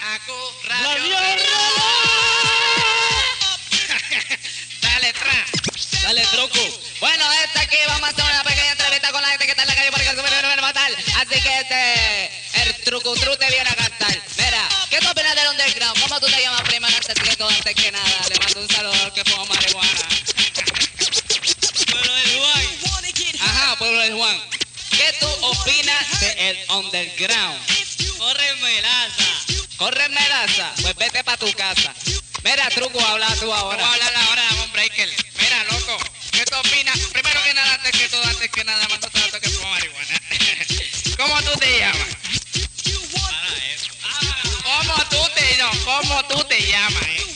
Acu Radio Dale, tra. Dale, truco. Bueno, este aquí vamos a hacer una pequeña entrevista con la gente que está en la calle porque se me a matar. Así que este, el truco tru te viene a cantar. Mira, ¿qué tú opinas del underground? ¿Cómo tú te llamas primero antes que todo, antes que nada? Le mando un saludo al que pongo marihuana. Pueblo del Juan. Ajá, pueblo de Juan. ¿Qué tú opinas del underground? Corre melaza. ¿Corre melaza? Pues vete pa' tu casa. Mira, truco, habla tú Vamos a ahora. hablar ahora de un breaker. Mira, loco, ¿qué tú opinas? Primero que nada, antes que todo, antes que nada, mando saludos que fumo marihuana. ¿Cómo tú te llamas? ¿Cómo tú te no, ¿Cómo tú te llamas, eh?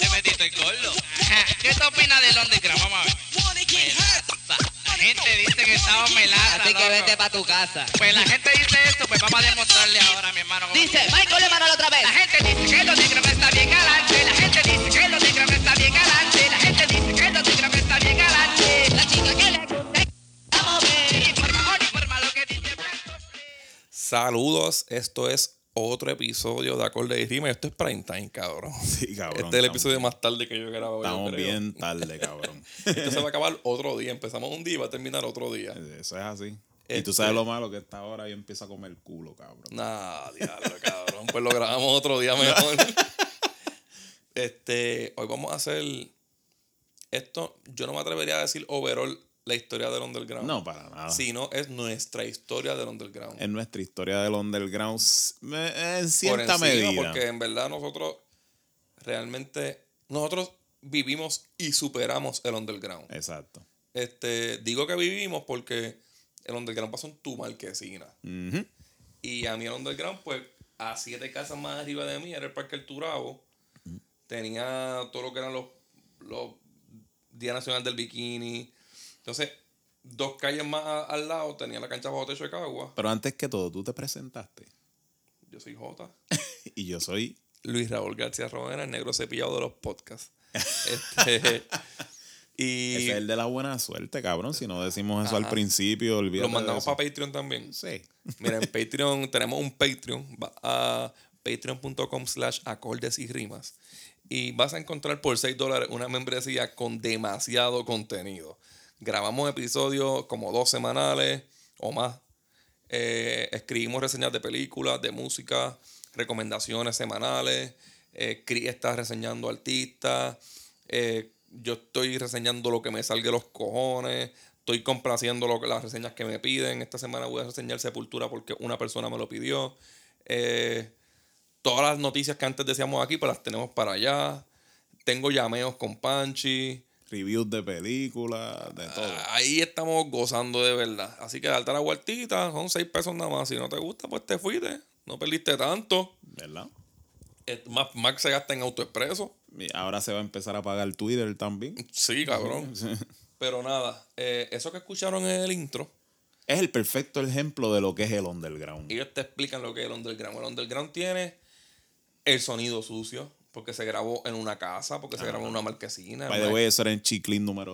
Te metiste el gordo. ¿Qué tú opinas del underground? Vamos a ver. La gente dice que estamos melaza, Así que vete pa' tu casa. Pues la gente dice esto, pues vamos a demostrarle ahora, mi hermano. Dice, Michael Emanuel otra vez. La gente dice que los negros está bien galante. La gente dice que los negros está bien galante. La gente dice que los negros está bien galante. La chica que le gusta. Vamos a ver. Informa, informa lo que dice. Saludos, esto es otro episodio de Acorde y Rima. Esto es prime time, cabrón. Sí, cabrón. este es el episodio más tarde que yo grabo. yo Estamos creo. bien tarde, cabrón. Esto se va a acabar otro día. Empezamos un día y va a terminar otro día. Eso es así. Y Este- tú sabes lo malo que está ahora y empieza a comer culo, cabrón. Nah, diablo, cabrón. Pues lo grabamos otro día mejor. este, hoy vamos a hacer esto. Yo no me atrevería a decir overall la historia del underground. No, para nada. Sino es nuestra historia del underground. En nuestra historia del underground, en Por cierta encima, medida. Porque en verdad nosotros realmente, nosotros vivimos y superamos el underground. Exacto. Este, digo que vivimos porque el underground pasó en tu marquesina. Y a mí el underground, pues, a siete casas más arriba de mí era el Parque El Turabo. Tenía todo lo que eran los, los Día Nacional del Bikini. Entonces, dos calles más a- al lado tenía la cancha bajo techo de Cagua. Pero antes que todo, tú te presentaste. Yo soy Jota. Y yo soy. Luis Raúl García Romero, el negro cepillado de los podcasts. Este, y Ese es el de la buena suerte, cabrón. Si no decimos eso al principio, olvídate. lo mandamos para Patreon también. Sí. Mira, en Patreon tenemos un Patreon. Va a patreon.com slash acordes y rimas. Y vas a encontrar por 6 dólares una membresía con demasiado contenido. Grabamos episodios como dos semanales o más. Eh, escribimos reseñas de películas, de música, recomendaciones semanales. Eh, Cris está reseñando artistas. Eh, yo estoy reseñando lo que me salga de los cojones. Estoy complaciendo lo que, las reseñas que me piden. Esta semana voy a reseñar Sepultura porque una persona me lo pidió. Eh, todas las noticias que antes decíamos aquí, pues las tenemos para allá. Tengo llameos con Panchi. Reviews de películas, de todo. Ahí estamos gozando de verdad. Así que darte la vueltita, son seis pesos nada más. Si no te gusta, pues te fuiste. No perdiste tanto. ¿Verdad? Más, más se gasta en autoexpreso. Y ahora se va a empezar a pagar Twitter también. Sí, cabrón. Pero nada, eh, eso que escucharon en el intro, Es el perfecto ejemplo de lo que es el underground. ellos te explican lo que es el underground. El underground tiene el sonido sucio, porque se grabó en una casa, porque se grabó en una marquesina. By the way, eso era en Chiclin número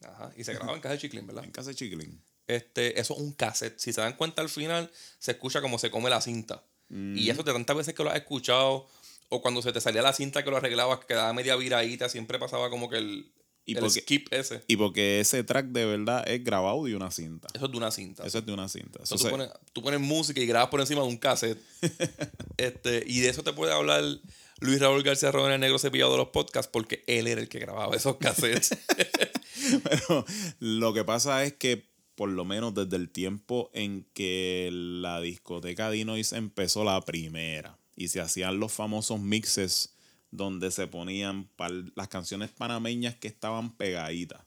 2. Ajá, y se grabó en casa de Chiclín, ¿verdad? En casa de Chiclin. Este, eso es un cassette. Si se dan cuenta al final, se escucha como se come la cinta. Y eso de tantas veces que lo has escuchado, o cuando se te salía la cinta que lo arreglabas, que quedaba media viradita, siempre pasaba como que el, Y el porque- skip ese. Y porque ese track de verdad es grabado de una cinta. Eso es de una cinta. Eso es de una cinta. Entonces, tú, se- pones, tú pones música y grabas por encima de un cassette. este, y de eso te puede hablar Luis Raúl García Rodríguez, negro cepillado de los podcasts, porque él era el que grababa esos cassettes. Pero lo que pasa es que por lo menos desde el tiempo en que la discoteca Dinois empezó la primera y se hacían los famosos mixes donde se ponían las canciones panameñas que estaban pegaditas.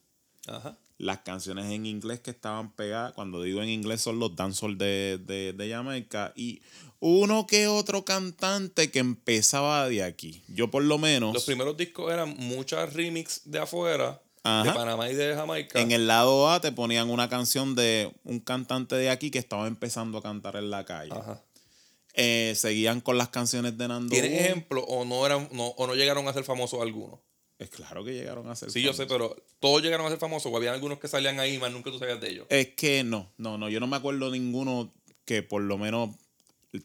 Ajá. Las canciones en inglés que estaban pegadas, cuando digo en inglés son los dancehall de, de, de Jamaica y uno que otro cantante que empezaba de aquí. Yo por lo menos... Los primeros discos eran muchas remix de afuera, de. Panamá y de Jamaica. En el lado A te ponían una canción de un cantante de aquí que estaba empezando a cantar en la calle. Ajá. Eh, seguían con las canciones de Nando. ¿Tienes ejemplo o no eran no, o no llegaron a ser famosos algunos? Es claro que llegaron a ser. Sí, yo sé, pero todos llegaron a ser famosos o había algunos que salían ahí, más nunca tú sabías de ellos. Es que no, no, no. Yo no me acuerdo ninguno que por lo menos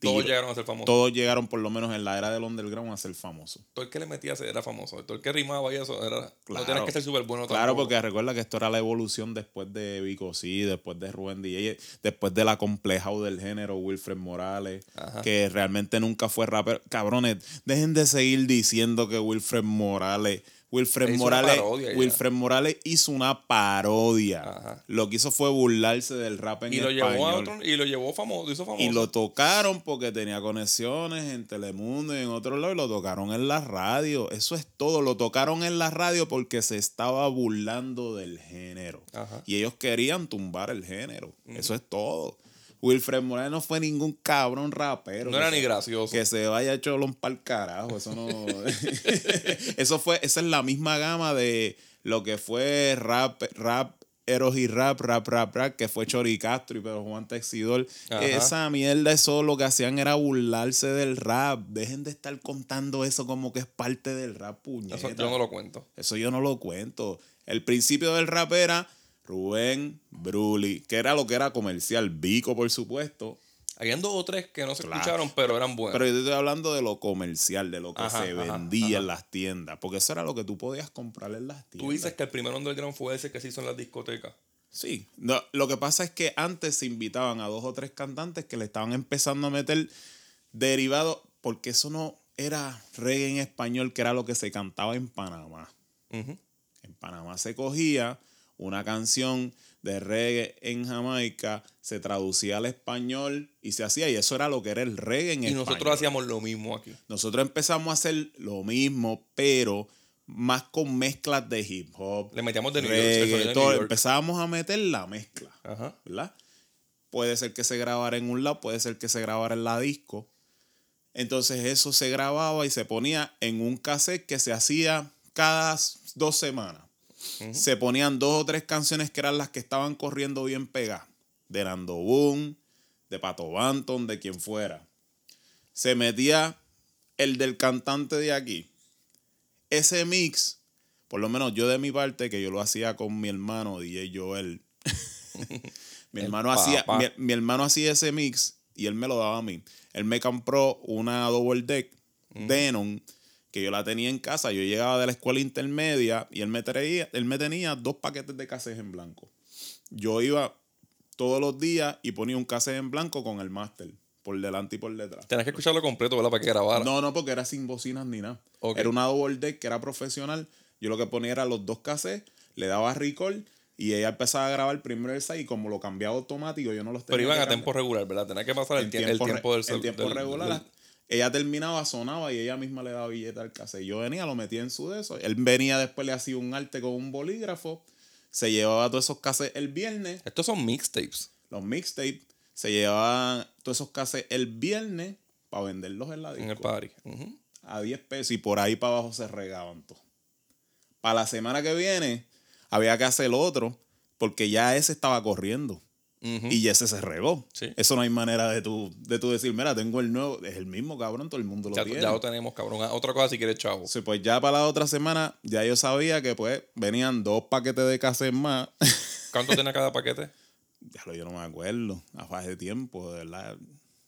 Todos llegaron a ser famosos. todos llegaron por lo menos en la era del underground a ser famosos. Todo el que le metía era famoso. Todo el que rimaba y eso era. Claro. No tenías que ser súper bueno Claro, porque recuerda que esto era la evolución después de Vico C, después de Rubén DJ, después de la complejado del género Wilfred Morales, Ajá. que realmente nunca fue rapero. Cabrones, dejen de seguir diciendo que Wilfred Morales. Wilfred Morales, parodia ya. Wilfred Morales hizo una parodia. Ajá. Lo que hizo fue burlarse del rap en y lo español. llevó a otro, y lo llevó famoso, hizo famoso. Y lo tocaron porque tenía conexiones en Telemundo y en otro lado y lo tocaron en la radio. Eso es todo. Lo tocaron en la radio porque se estaba burlando del género. Ajá. Y ellos querían tumbar el género. Eso es todo. Wilfred Morales no fue ningún cabrón rapero. no era ni gracioso. Que se vaya cholón pa'l carajo. Eso no. eso fue. Esa es la misma gama de lo que fue rap, rap, Eros y rap, rap, rap, rap, que fue Chori Castro y Pedro Juan Texidor. Ajá. Esa mierda, eso lo que hacían era burlarse del rap. Dejen de estar contando eso como que es parte del rap, puñeta. Eso yo no lo cuento. Eso yo no lo cuento. El principio del rap era Rubén Bruli, que era lo que era comercial. Vico, por supuesto. Habían dos o tres que no se Claro. escucharon, pero eran buenos. Pero yo te estoy hablando de lo comercial, de lo que Ajá, se ajá, vendía ajá. en las tiendas. Porque eso era lo que tú podías comprar en las tiendas. Tú dices que el primer underground fue ese que se hizo en las discotecas. Sí. No, lo que pasa es que antes se invitaban a dos o tres cantantes que le estaban empezando a meter derivados, porque eso no era reggae en español, que era lo que se cantaba en Panamá. En Panamá se cogía una canción de reggae en Jamaica, se traducía al español y se hacía, y eso era lo que era el reggae en Y español. nosotros hacíamos lo mismo aquí. Nosotros empezamos a hacer lo mismo, pero más con mezclas de hip hop. Le metíamos de New York, el sonido de reggaetón. New York. Empezábamos a meter la mezcla, Ajá. ¿verdad? Puede ser que se grabara en un lado, puede ser que se grabara en la disco. Entonces eso se grababa y se ponía en un cassette que se hacía cada dos semanas. Se ponían dos o tres canciones que eran las que estaban corriendo bien pegadas. De Nando Boom, de Pato Banton, de quien fuera. Se metía el del cantante de aquí. Ese mix, por lo menos yo de mi parte, que yo lo hacía con mi hermano DJ Joel. mi, hermano hacía, mi, mi hermano hacía ese mix y él me lo daba a mí. Él me compró una double deck Denon que yo la tenía en casa. Yo llegaba de la escuela intermedia y él me, traía, él me tenía dos paquetes de cassette en blanco. Yo iba todos los días y ponía un cassette en blanco con el máster, por delante y por detrás. Tenías que escucharlo completo, ¿verdad? Para que grabara. No, no, porque era sin bocinas ni nada. Era una double deck que era profesional. Yo lo que ponía era los dos cassettes, le daba record y ella empezaba a grabar primero el side y como lo cambiaba automático, yo no los tenía pero iban a cambiar. tiempo regular, ¿verdad? Tenía que pasar el, tie- el re- tiempo del tiempo del- regular. del- ella terminaba, sonaba y ella misma le daba billete al cassette. Yo venía, lo metía en su de eso. Él venía después, le hacía un arte con un bolígrafo. Se llevaba todos esos cassettes el viernes, Estos son mixtapes. los mixtapes. Se llevaban todos esos cassettes el viernes para venderlos en la disco En el party. A 10 pesos y por ahí para abajo se regaban todos. Para la semana que viene había que hacer otro porque ya ese estaba corriendo Y ese se regó. Sí. Eso no hay manera de tú, de tú decir, mira, tengo el nuevo, es el mismo cabrón, todo el mundo lo ya, tiene. ya lo tenemos, cabrón. Ah, Otra cosa si quieres, chavo. Sí, pues ya para la otra semana ya yo sabía que pues venían dos paquetes de cassette más. ¿Cuánto tiene cada paquete? ya lo yo no me acuerdo, hace tiempo, de verdad.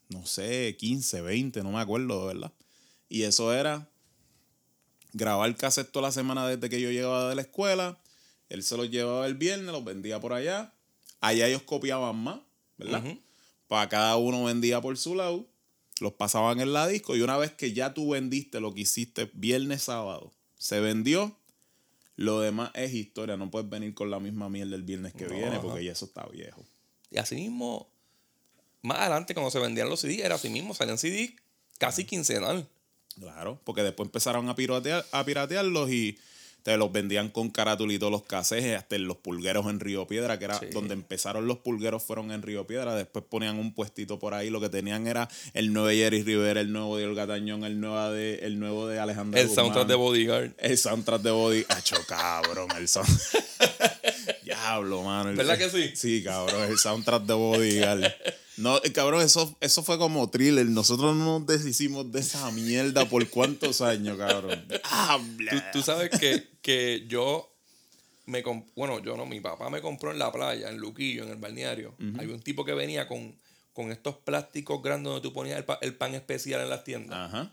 No sé, 15, 20, no me acuerdo, de verdad. Y eso era grabar cassette toda la semana desde que yo llegaba de la escuela. Él se los llevaba el viernes, los vendía por allá. Allá ellos copiaban más, ¿verdad? Para cada uno vendía por su lado. Los pasaban en la disco. Y una vez que ya tú vendiste lo que hiciste viernes, sábado, se vendió. Lo demás es historia. No puedes venir con la misma mierda el viernes que No, viene ajá. porque ya eso está viejo. Y así mismo, más adelante, cuando se vendían los CDs, era así mismo. Salían CDs casi quincenal. Claro, porque después empezaron a piratear, a piratearlos y te los vendían con caratulitos los casejes, hasta en los pulgueros en Río Piedra, que era Sí. donde empezaron los pulgueros, fueron en Río Piedra. Después ponían un puestito por ahí, lo que tenían era el nuevo Jerry Rivera, el nuevo de Olga Tañón, el nuevo de, el nuevo de Alejandro El soundtrack de Bodyguard. El soundtrack de Body. Acho, cabrón, el soundtrack. Diablo, mano. el- ¿Verdad que sí? Sí, cabrón, el soundtrack de Bodyguard. No, eh, cabrón, eso, eso fue como thriller. Nosotros no nos deshicimos de esa mierda por cuántos años, cabrón. Tú, tú sabes que, que yo me bueno, yo no, mi papá me compró en la playa, en Luquillo, en el balneario. Hay un tipo que venía con, con estos plásticos grandes donde tú ponías el, pa- el pan especial en las tiendas. Ajá.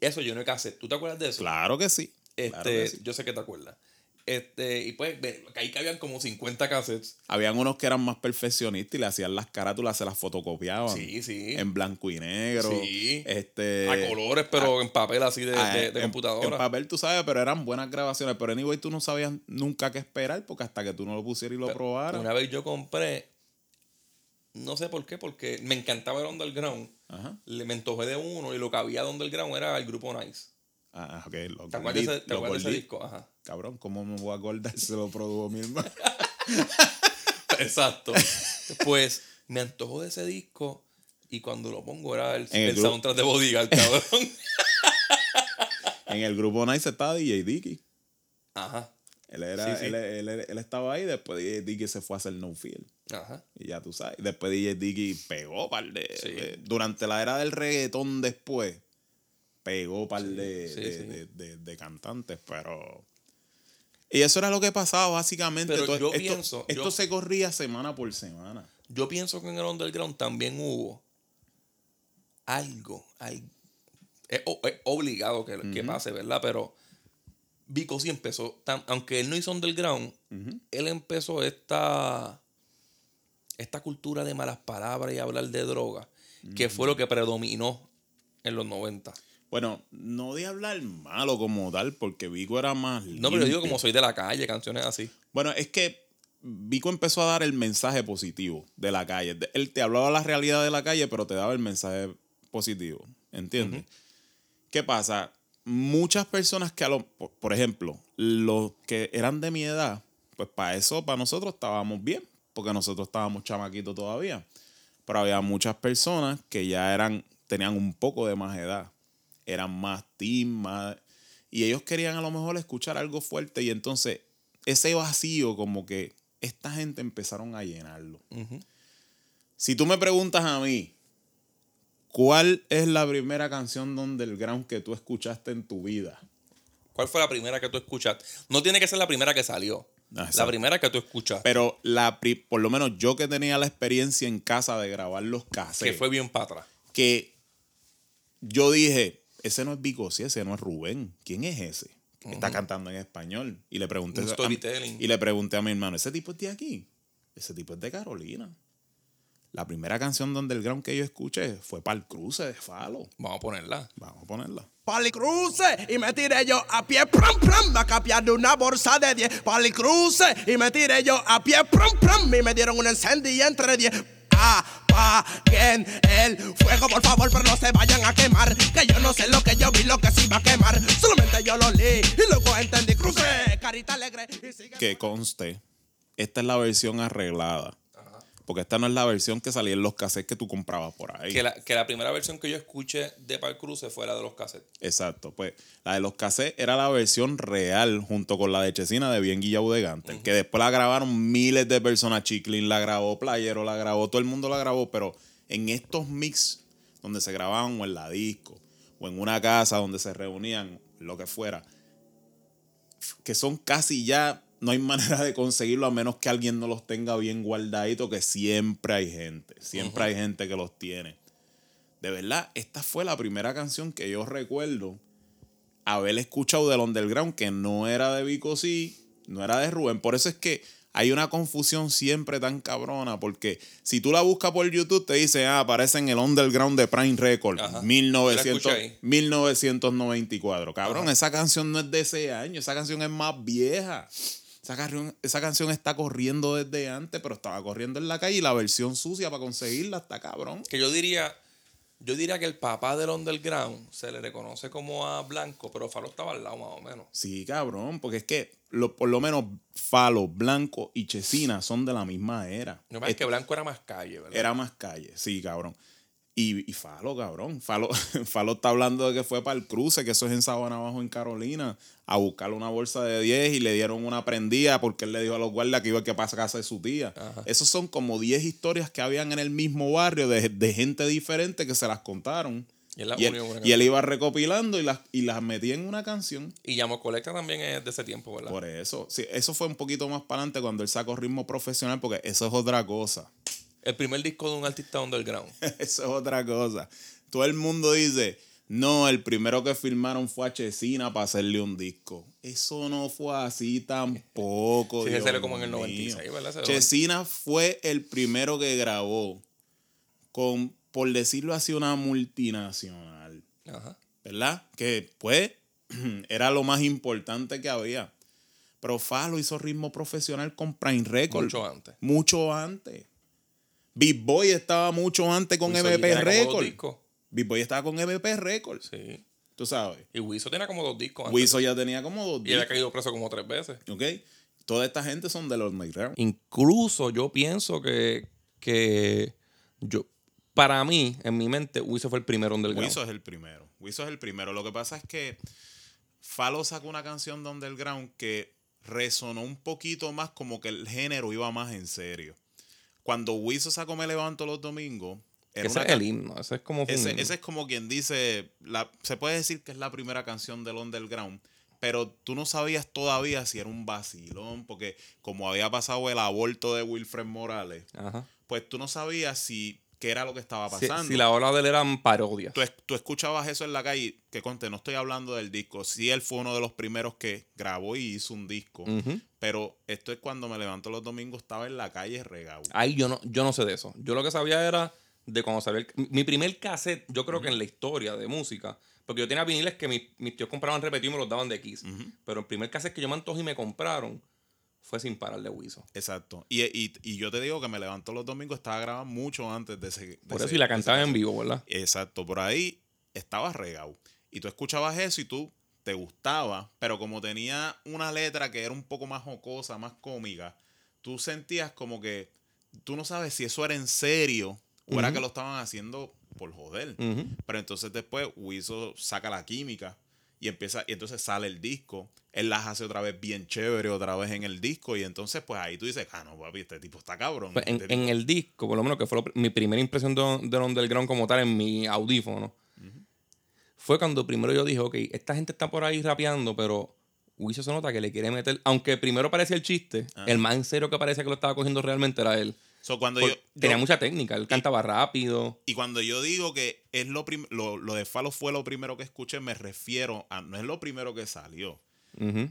Eso yo no he cassette. ¿Tú te acuerdas de eso? Claro que sí. Este, Claro que sí. Yo sé que te acuerdas. Este, y pues, ahí cabían como 50 cassettes. Habían unos que eran más perfeccionistas y le hacían las carátulas, se las fotocopiaban. Sí, sí. En blanco y negro. Sí. Este, a colores, pero en papel así de, ah, de- de en- computadora. En papel, tú sabes, pero eran buenas grabaciones. Pero anyway, tú no sabías nunca qué esperar porque hasta que tú no lo pusieras y lo probaras. Una vez yo compré, no sé por qué, porque me encantaba el Underground. Ajá. Le me antojé de uno y lo que había de Underground era el grupo Nice. Ah, ok. Los ¿Te acuerdas de ese, te acuerdas disco? Ajá. Cabrón, ¿cómo me voy a acordar si lo produjo mi hermano? Exacto. pues me antojó de ese disco y cuando lo pongo era el, el el soundtrack de Bodyguard, cabrón. en el grupo Nice estaba DJ Dicky. Ajá. Él, era, Sí, sí. Él, él- él- estaba ahí, después DJ Dicky se fue a hacer No Feel. Ajá. Y ya tú sabes. Después DJ Dicky pegó par de, Sí. de- Durante la era del reggaetón después, pegó par de- de- de cantantes, pero. Y eso era lo que pasaba, básicamente. Pero Todo- yo esto, pienso- Esto yo- se corría semana por semana. Yo pienso que en el Underground también hubo algo, al- es, o- es obligado que, que pase, ¿verdad? Pero Vico sí empezó, tan- aunque él no hizo Underground, él empezó esta, esta cultura de malas palabras y hablar de droga, que fue lo que predominó en los 90. Bueno, no de hablar malo como tal, porque Vico era más. No, pero yo digo como soy de la calle, canciones así. Bueno, es que Vico empezó a dar el mensaje positivo de la calle. Él te hablaba la realidad de la calle, pero te daba el mensaje positivo. ¿Entiendes? ¿Qué pasa? Muchas personas que a lo, por, por ejemplo, los que eran de mi edad, pues para eso, para nosotros estábamos bien, porque nosotros estábamos chamaquitos todavía. Pero había muchas personas que ya eran, tenían un poco de más edad. Eran más teen, más. Y ellos querían a lo mejor escuchar algo fuerte. Y entonces, ese vacío, como que esta gente empezaron a llenarlo. Si tú me preguntas a mí, ¿cuál es la primera canción de Underground que tú escuchaste en tu vida? ¿Cuál fue la primera que tú escuchaste? No tiene que ser la primera que salió. Ah, la primera que tú escuchaste. Pero la, pri- por lo menos yo que tenía la experiencia en casa de grabar los que cassettes, fue bien para atrás. que yo dije, ese no es Vico, sí, ese no es Rubén. ¿Quién es ese? Que está cantando en español. Y le pregunté Un a- storytelling. y le pregunté a mi hermano, ¿ese tipo es de aquí? Ese tipo es de Carolina. La primera canción de Underground que yo escuché fue Pal Cruce de Falo. Vamos a ponerla. Vamos a ponerla. Palicruce y me tiré yo a pie, pram, pram, a capiar de una bolsa de 10. Palicruce y me tiré yo a pie, pram, pram, y me dieron un encendido entre 10. Apaguen el fuego, por favor, pero no se vayan a quemar. Que yo no sé lo que yo vi, lo que se iba a quemar. Solamente yo lo leí y luego entendí. Cruce, carita alegre y sigue. Que conste, esta es la versión arreglada. Porque esta no es la versión que salía en los cassettes que tú comprabas por ahí. Que la, que la primera versión que yo escuché de Pal Cruce fue la de los cassettes. Exacto, pues la de los cassettes era la versión real junto con la de Chesina de Bien Guillau de Gantel, que después la grabaron miles de personas, Chiclin la grabó, Playero la grabó, todo el mundo la grabó, pero en estos mix donde se grababan o en la disco o en una casa donde se reunían, lo que fuera, que son casi ya, no hay manera de conseguirlo a menos que alguien no los tenga bien guardaditos, que siempre hay gente, siempre hay gente que los tiene. De verdad, esta fue la primera canción que yo recuerdo haber escuchado del Underground que no era de Vico sí, no era de Rubén. Por eso es que hay una confusión siempre tan cabrona, porque si tú la buscas por YouTube te dice, ah, aparece en el Underground de Prime Records, Ajá. 1900 Yo la escuché ahí. 1994. Cabrón, esa canción no es de ese año, esa canción es más vieja. Esa canción, esa canción está corriendo desde antes, pero estaba corriendo en la calle y la versión sucia para conseguirla está cabrón. Que yo diría, yo diría que el papá del underground se le reconoce como a Blanco, pero Falo estaba al lado más o menos. Sí, cabrón, porque es que lo- por lo menos Falo, Blanco y Chesina son de la misma era. Pasa es que Blanco era más calle, ¿verdad? Era más calle, sí, cabrón. Y, y Falo, cabrón. Falo, Falo está hablando de que fue para el cruce, que eso es en Sabana Abajo, en Carolina, a buscarle una bolsa de 10 y le dieron una prendida porque él le dijo a los guardias que iba a que pasa a casa de su tía. Esos son como 10 historias que habían en el mismo barrio de, de gente diferente que se las contaron. Y él las Y él, y él iba recopilando y las, y las metía en una canción. Y Llamo Colecta también es de ese tiempo, ¿verdad? Por eso. Sí, eso fue un poquito más para adelante cuando él sacó ritmo profesional, porque eso es otra cosa. El primer disco de un artista underground. Eso es otra cosa. Todo el mundo dice, no, el primero que firmaron fue a Chesina para hacerle un disco. Eso no fue así tampoco. Sí, salió como en el mío. 96, ¿verdad? Chesina fue el primero que grabó con, por decirlo así, una multinacional. Ajá. ¿Verdad? Que pues era lo más importante que había. Pero Falo hizo ritmo profesional con Prime Records. Mucho antes. Mucho antes. Big Boy estaba mucho antes con Wiso dos Records. discos. Big Boy estaba con MP Records. Sí. Tú sabes. Y Wiso tenía como dos discos antes. Wiso ya tenía como dos Y él ha discos. caído preso como tres veces. ¿Ok? Toda esta gente son de los underground. Incluso yo pienso que, que yo, para mí, en mi mente, Wiso fue el primero underground. Wiso es el primero. Wiso es el primero. Lo que pasa es que Falo sacó una canción de underground que resonó un poquito más como que el género iba más en serio. Cuando Wiso sacó Me Levanto los Domingos, era ese una es el himno. Ese es como... ese, es como quien dice, la, se puede decir que es la primera canción del underground, pero tú no sabías todavía si era un vacilón, porque como había pasado el aborto de Wilfred Morales, Ajá. pues tú no sabías si qué era lo que estaba pasando. si la ola de él eran parodias. tú, tú escuchabas eso en la calle, que conté, no estoy hablando del disco, sí él fue uno de los primeros que grabó y hizo un disco, pero esto es cuando me levanto los domingos, estaba en la calle regado. Ahí yo no, yo no sé de eso. Yo lo que sabía era de cuando salió el- mi primer cassette, yo creo que en la historia de música, porque yo tenía viniles que mis, mis tíos compraban repetidos y me los daban de Kiss. Pero el primer cassette que yo me antojé y me compraron fue sin parar de Wiso. Exacto. Y, y, y yo te digo que me levanto los domingos, estaba grabado mucho antes de ese. de Por ese- eso y la cantaba en vivo, ¿verdad? Exacto, por ahí estaba regado. Y tú escuchabas eso y tú te gustaba, pero como tenía una letra que era un poco más jocosa, más cómica, tú sentías como que tú no sabes si eso era en serio o era que lo estaban haciendo por joder. Pero entonces después Wiso saca la química y empieza y entonces sale el disco. Él las hace otra vez bien chévere, otra vez en el disco y entonces pues ahí tú dices, ah, no, papi, este tipo está cabrón. Pues en, este en el disco, por lo menos que fue lo mi primera impresión de, del underground como tal en mi audífono, fue cuando primero yo dije, ok, esta gente está por ahí rapeando, pero Wiso se nota que le quiere meter, aunque primero parecía el chiste, Ah. el más en serio que parecía que lo estaba cogiendo realmente era él. So, cuando Por- yo, tenía yo- mucha técnica, él cantaba rápido. Y cuando yo digo que es lo, prim- lo, lo de Falo fue lo primero que escuché, me refiero a no es lo primero que salió,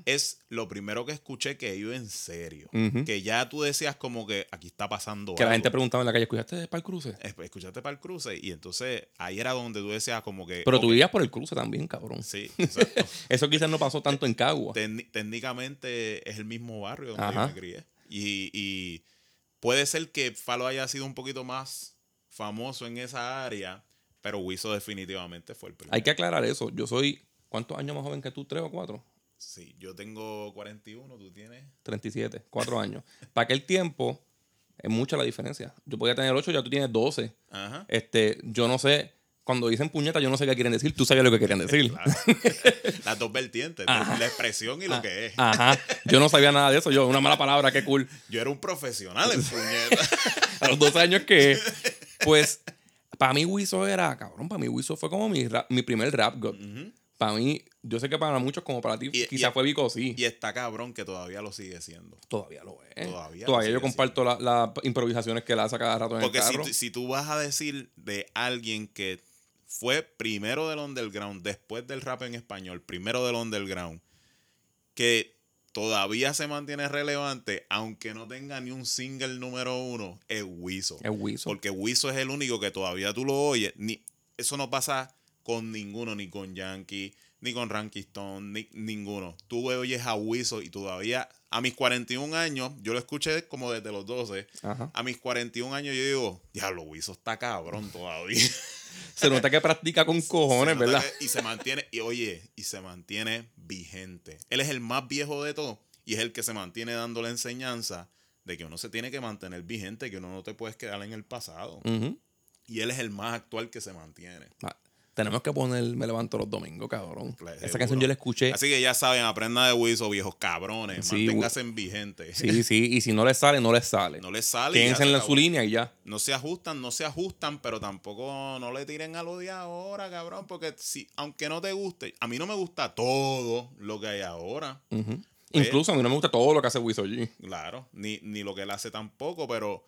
es lo primero que escuché que iba en serio. Que ya tú decías como que aquí está pasando Que la gente preguntaba en la calle, ¿escuchaste para el cruce? Es- Escuchaste para el cruce y entonces ahí era donde tú decías como que... Pero tú vivías por el cruce también, cabrón. Sí, exacto. Eso quizás no pasó tanto en Cagua. Técni- técnicamente es el mismo barrio donde Ajá. yo me crié. Y, y puede ser que Falo haya sido un poquito más famoso en esa área, pero Wiso definitivamente fue el primero. Hay que aclarar eso. Yo soy, ¿cuántos años más joven que tú? ¿Tres o cuatro? Sí, yo tengo 41, tú tienes... 37, cuatro años. Para aquel tiempo, es mucha la diferencia. Yo podía tener 8, ya tú tienes 12. Ajá. Este, yo no sé, cuando dicen puñeta, yo no sé qué quieren decir. Tú sabías lo que querían decir. Claro. Las dos vertientes, la expresión y lo que es. Ajá. Yo no sabía nada de eso. Yo, una mala palabra, qué cool. Yo era un profesional en puñeta. A los 12 años que, pues, para mí Wiso era, cabrón, para mí Wiso fue como mi, rap- mi primer rap god. Para mí, yo sé que para muchos, como para ti, quizás fue Vico, sí. y está cabrón que todavía lo sigue siendo. Todavía lo es. Todavía Todavía, lo yo comparto la- las improvisaciones que él hace cada rato en Porque el si, carro. tú- si tú vas a decir de alguien que fue primero del underground, después del rap en español, primero del underground, que todavía se mantiene relevante, aunque no tenga ni un single número uno, es Wiso. Es Wiso. Porque Wiso es el único que todavía tú lo oyes. Ni, eso no pasa con ninguno, ni con Yankee, ni con Ranky Stone, ni ninguno. Tú oyes a Wiso y todavía, a mis 41 años, yo lo escuché como desde los 12. Ajá. A mis 41 años yo digo, diablo, Wiso está cabrón todavía. Se nota que practica con cojones, ¿verdad? que- y se mantiene, y oye, y se mantiene vigente. Él es el más viejo de todos y es el que se mantiene dando la enseñanza de que uno se tiene que mantener vigente, que uno no te puedes quedar en el pasado. Y él es el más actual que se mantiene. Ah, Tenemos que poner Me levanto los domingos, cabrón. Claro, Esa seguro. canción yo la escuché. Así que ya saben, aprendan de Wiso, viejos cabrones. Sí, manténganse en vigente. Sí, sí, y si no les sale, no les sale. No les sale. Quédense se en la- su línea y ya. No se ajustan, no se ajustan, pero tampoco no le tiren a lo de ahora, cabrón. Porque si, aunque no te guste, a mí no me gusta todo lo que hay ahora. Pues- Incluso a mí no me gusta todo lo que hace Wiso G. Claro, ni, ni lo que él hace tampoco, pero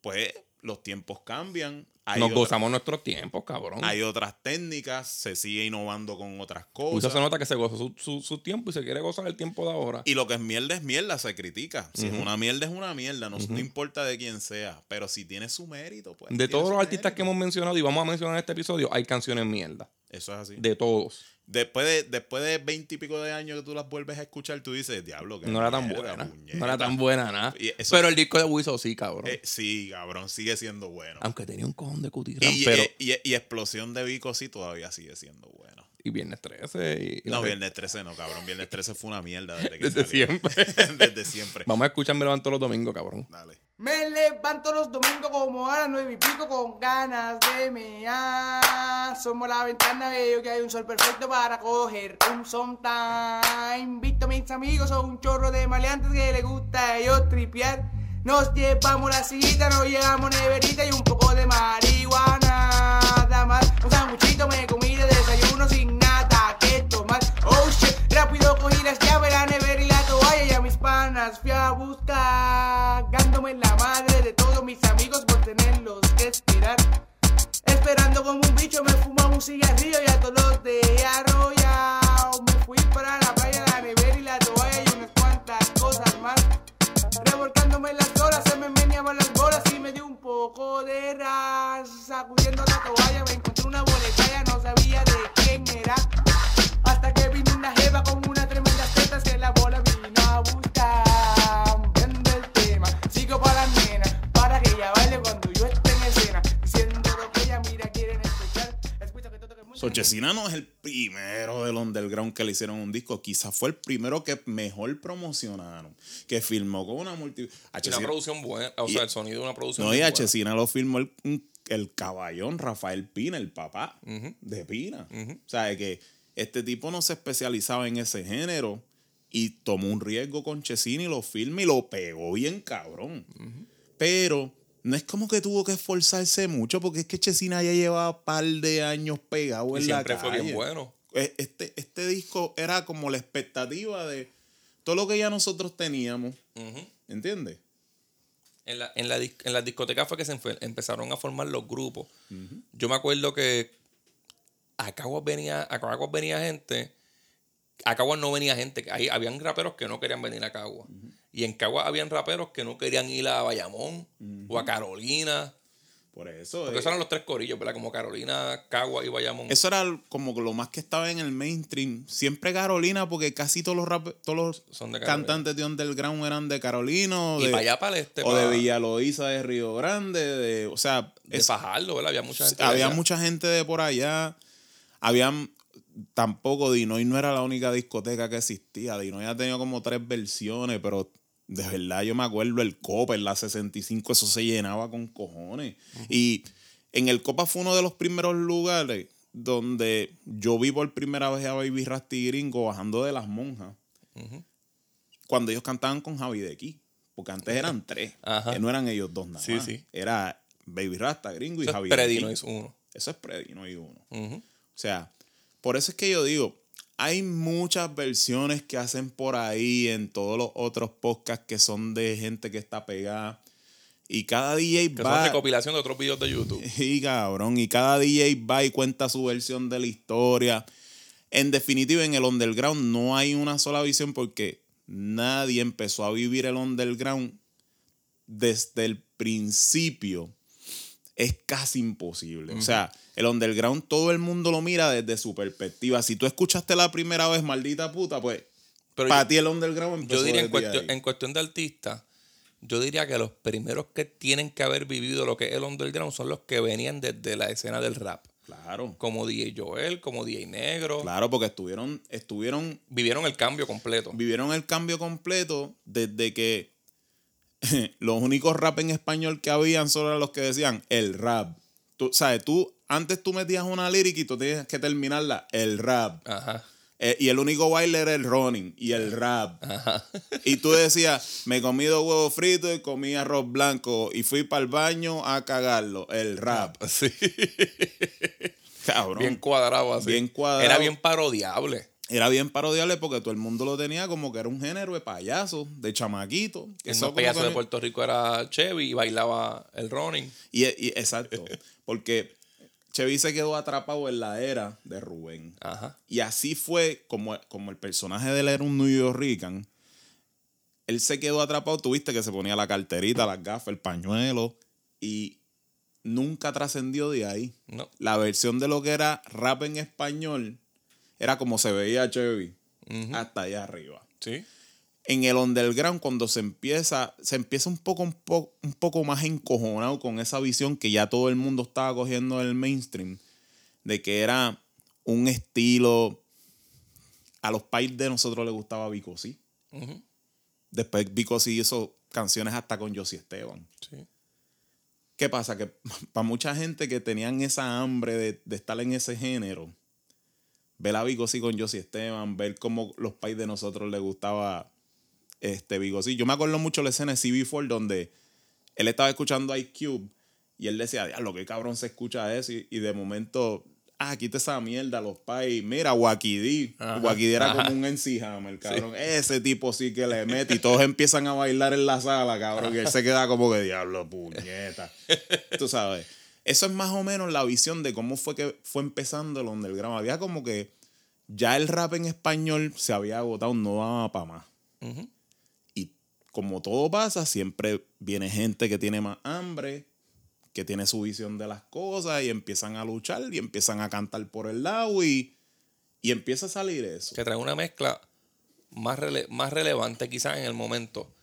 pues los tiempos cambian. Hay, Nos gozamos nuestros tiempos, cabrón. hay otras técnicas, se sigue innovando con otras Usa cosas. se nota que se gozó su, su- su tiempo y se quiere gozar el tiempo de ahora. Y lo que es mierda es mierda, se critica. Si es una mierda, es una mierda. No, no importa de quién sea. Pero si tiene su mérito, pues. De todos los artistas que hemos mencionado y vamos a mencionar en este episodio, hay canciones mierda. Eso es así. De todos. Después de después de veinte y pico de años que tú las vuelves a escuchar, tú dices, diablo, que No era tan buena. puñeta". No era tan buena, nada. Eso- Pero el disco de Wiso sí, cabrón. Eh, sí, cabrón, sigue siendo bueno. Aunque tenía un cojón de cutirán, Y, pero. y, y- y Explosión de Vico sí todavía sigue siendo bueno. Y Viernes 13. Y, y No, Viernes 13 no, cabrón. Viernes 13 fue una mierda desde que Desde siempre. desde siempre. Vamos a escuchar Me levanto los domingos, cabrón. Dale. Me levanto los domingos como a las nueve y pico con ganas de mear. Somos la ventana, veo que hay un sol perfecto para coger un sometime. Invito a mis amigos a un chorro de maleantes que le gusta a ellos tripear. Nos llevamos la sillita, nos llevamos neverita y un poco de marihuana. Nada más, un sanguchito me comí sin nada que tomar. Oh shit, rápido cogí las llaves, la nevera y la toalla y a mis panas fui a buscar. Gándome la madre de todos mis amigos por tenerlos que esperar. Esperando como un bicho me fumaba un cigarrillo y a todos los dejé arrollado. Me fui para la playa, la nevera y la toalla y unas cuantas cosas más. Revolcándome las olas, se me meneaban las bolas y me dio un poco de ras. Sacudiendo la toalla me encontré una boletalla, no sabía de quién Mucha Sochesina no es el primero del underground que le hicieron un disco. Quizás fue el primero que mejor promocionaron. Que filmó con una multi. Y una producción buena. O Y- sea, el sonido de una producción. No, y. Achesina lo filmó el, el caballón Rafael Pina, el papá de Pina. O sea, que este tipo no se especializaba en ese género y tomó un riesgo con Chesina y lo filma y lo pegó bien cabrón. Pero no es como que tuvo que esforzarse mucho porque es que Chesina ya llevaba un par de años pegado Y en la siempre fue bien calle. bueno. Eh, Este, este disco era como la expectativa de todo lo que ya nosotros teníamos. Ujú. ¿Entiendes? En, la, en, la en las discotecas fue que se empezaron a formar los grupos. Yo me acuerdo que a Caguas venía, a Caguas venía gente. A Caguas no venía gente. Ahí habían raperos que no querían venir a Caguas. Y en Caguas habían raperos que no querían ir a Bayamón o a Carolina. Por eso. Porque eh, esos eran los tres corillos, ¿verdad? Como Carolina, Caguas y Bayamón. Eso era como lo más que estaba en el mainstream. Siempre Carolina, porque casi todos los, rap- todos los Son de cantantes de underground eran de Carolina o y de, para allá, para el este. o de para- Villa Loíza de Río Grande. De, o sea, de es- Fajardo, ¿verdad? Había mucha gente. de había mucha gente de por allá. Habían tampoco Dinoy no era la única discoteca que existía. Dinoy ha tenido como tres versiones, pero de verdad yo me acuerdo el Copa en la 65, eso se llenaba con cojones. Y en el Copa fue uno de los primeros lugares donde yo vi por primera vez a Baby Rasty Gringo bajando de las monjas. Cuando ellos cantaban con Javi de aquí. Porque antes eran tres. Ajá. que no eran ellos dos nada Sí, más. sí. Era Baby Rasta, Gringo y Eso es Javi de Predino es uno. Eso es Predino y uno. O sea, por eso es que yo digo, hay muchas versiones que hacen por ahí en todos los otros podcasts que son de gente que está pegada. Y cada DJ Que son va. recopilación de otros videos de YouTube. Y cabrón, y cada DJ va y cuenta su versión de la historia. En definitiva, en el underground no hay una sola visión porque nadie empezó a vivir el underground desde el principio. Es casi imposible. O sea, el underground todo el mundo lo mira desde su perspectiva. Si tú escuchaste la primera vez, maldita puta, pues Pero para yo- ti el underground empezó Yo diría en cuestión, en cuestión de artistas, yo diría que los primeros que tienen que haber vivido lo que es el underground son los que venían desde la escena del rap. Claro, Como DJ Joel, como DJ Negro. claro, porque estuvieron, estuvieron Vivieron el cambio completo. vivieron el cambio completo desde que los únicos rap en español que habían solo eran los que decían el rap. Tú, ¿sabes? Tú, antes tú metías una lírica y tú tenías que terminarla, el rap. Ajá. Eh, y el único baile era el running y el rap. Y tú decías, me comí dos huevos fritos y comí arroz blanco y fui para el baño a cagarlo. El rap. Sí. Cabrón. Bien cuadrado así. Bien cuadrado. Era bien parodiable. Era bien parodiable porque todo el mundo lo tenía como que era un género de payaso, de chamaquito. que payaso de Puerto Rico era Chevy y bailaba el running. Y, y- exacto, porque Chevy se quedó atrapado en la era de Rubén. Ajá. Y así fue como, como el personaje de él era un New Yorkican. Él se quedó atrapado, tuviste que se ponía la carterita, las gafas, el pañuelo y nunca trascendió de ahí. No. La versión de lo que era rap en español era como se veía Chevy, hasta allá arriba. Sí. En el underground, cuando se empieza, se empieza un poco, un, po- un poco más encojonado con esa visión que ya todo el mundo estaba cogiendo del mainstream, de que era un estilo. A los pais de nosotros les gustaba Vico sí. Después Vico sí hizo canciones hasta con Josie Esteban. Sí. ¿Qué pasa? Que para mucha gente que tenían esa hambre de, de estar en ese género, ver a Vigo sí con Josie Esteban, ver cómo los pais de nosotros les gustaba este Vigo sí. Yo me acuerdo mucho la escena de CB4 donde él estaba escuchando Ice Cube y él decía, diablo, qué cabrón se escucha eso. Y, y de momento, ah, quita esa mierda, los pais. Mira, Wakidi. Wakidi era ajá. como un MC Hammer, cabrón. Ese tipo sí que le mete y todos empiezan a bailar en la sala, cabrón. Y él se queda como que, diablo, puñeta. Tú sabes. Eso es más o menos la visión de cómo fue que fue empezando el underground. Había como que ya el rap en español se había agotado, no daba para más. Y como todo pasa, siempre viene gente que tiene más hambre, que tiene su visión de las cosas y empiezan a luchar y empiezan a cantar por el lado y, y empieza a salir eso. Que trae una mezcla más, rele- más relevante quizás en el momento.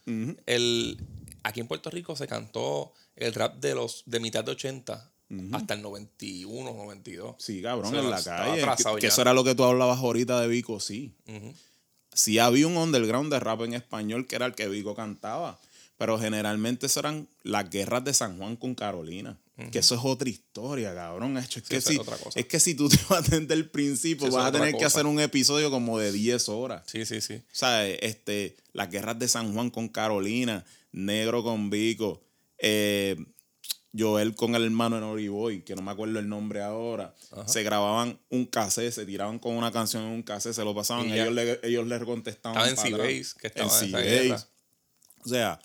El, aquí en Puerto Rico se cantó el rap de los de mitad de 80 hasta el 91, 92. Sí, cabrón, en la calle. Que, que eso era lo que tú hablabas ahorita de Vico, sí. Ujú. Sí había un underground de rap en español que era el que Vico cantaba. Pero generalmente eso eran las guerras de San Juan con Carolina. Que eso es otra historia, cabrón. Es, que, esa es si, otra cosa. es que si tú te vas desde el principio, Sí, vas a tener que hacer un episodio como de 10 horas. Sí, sí, sí. O sea, este, las guerras de San Juan con Carolina, Negro con Vico, eh, Joel con el hermano en Oriboy, que no me acuerdo el nombre ahora. Se grababan un cassette, se tiraban con una canción en un cassette, se lo pasaban, Y ellos le, ellos le contestaban. Estaba en. C-Base, que estaba en guerra. O sea,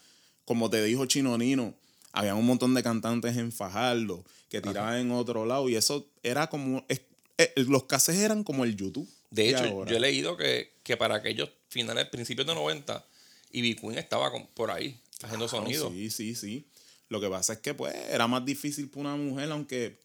como te dijo Chino Nino, había un montón de cantantes en Fajardo que tiraban en otro lado y eso era como... es- eh, los cassettes eran como el YouTube. De hecho, ahora. yo he leído que, que para aquellos finales, principios de 90, Ivy Queen estaba con- por ahí, haciendo Claro, sonido. Sí, sí, sí. Lo que pasa es que pues era más difícil para una mujer, aunque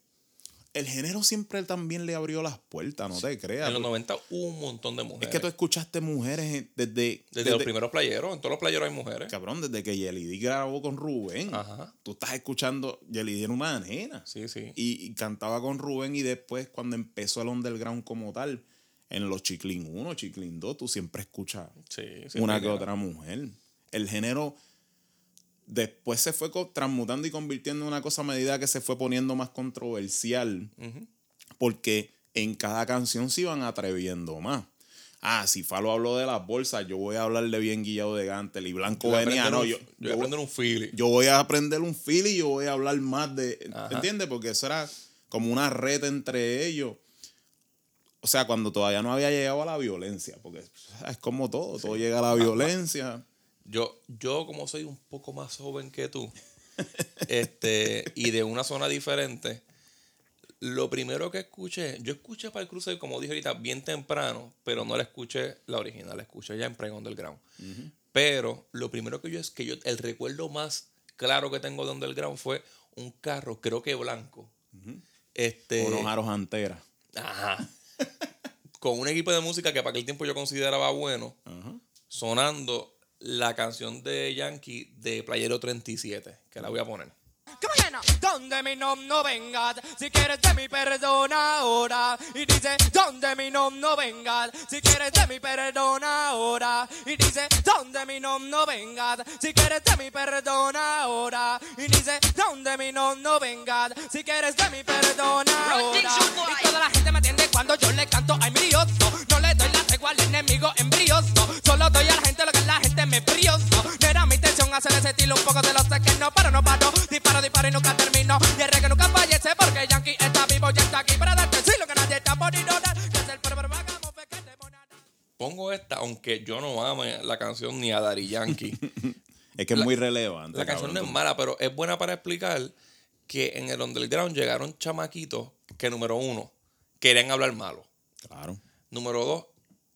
el género siempre también le abrió las puertas, no te creas. En los 90 hubo un montón de mujeres. es que tú escuchaste mujeres desde... desde, los primeros playeros, en todos los playeros hay mujeres. Cabrón, desde que Yelidi grabó con Rubén. Ajá. Tú estás escuchando, Yelidi era una nena. Sí, sí. Y, y cantaba con Rubén y después cuando empezó el underground como tal, en los Chiclin 1, Chiclin 2, tú siempre escuchas sí, sí, una que otra mujer. El género después se fue transmutando y convirtiendo en una cosa a medida que se fue poniendo más controversial, porque en cada canción se iban atreviendo más. Ah, si Falo habló de las bolsas, yo voy a hablar de bien guillado de Gantel y Blanco venía, no, un- yo, yo voy a aprender un feeling. yo voy a aprender un feel y yo voy a hablar más de. Ajá. ¿Entiendes? Porque eso era como una red entre ellos. O sea, cuando todavía no había llegado a la violencia, porque es como todo, todo llega a la violencia. Yo, yo como soy un poco más joven que tú, este, y de una zona diferente, lo primero que escuché, yo escuché para el cruce, como dije ahorita, bien temprano, pero no la escuché la original, la escuché ya en Pregón del Ground. Pero lo primero que yo es que yo, el recuerdo más claro que tengo de Underground fue un carro, creo que blanco. Este, Unos aros anteras. Ajá. Con un equipo de música que para aquel tiempo yo consideraba bueno, sonando la canción de Yankee de Playero 37, que la voy a poner. Donde mi nom no vengas, si quieres de mi perdona ahora. Y dice, donde mi nom no vengas, si quieres de mi perdona ahora. Y dice, donde mi nom no vengas, si quieres de mi perdona ahora. Y dice, donde mi nom no vengas, si quieres de mi perdona ahora. Y toda la gente me atiende cuando yo le ay mi Dios, no le doy la tregua al enemigo embrioso. Solo doy a la gente lo que la gente me brioso. No era mi intención hacer ese estilo un poco de los que no paro, no paro. Disparo, disparo y nunca termino. Y el reggae nunca fallece porque Yankee está vivo y está aquí para darte sí lo que nadie está poniendo a pongo esta, aunque yo no ame la canción ni a Daddy Yankee. Es que es muy relevante. la canción no cabrón. es mala, pero es buena para explicar que en el underground llegaron chamaquitos que, número uno, querían hablar malo. Claro. Número dos,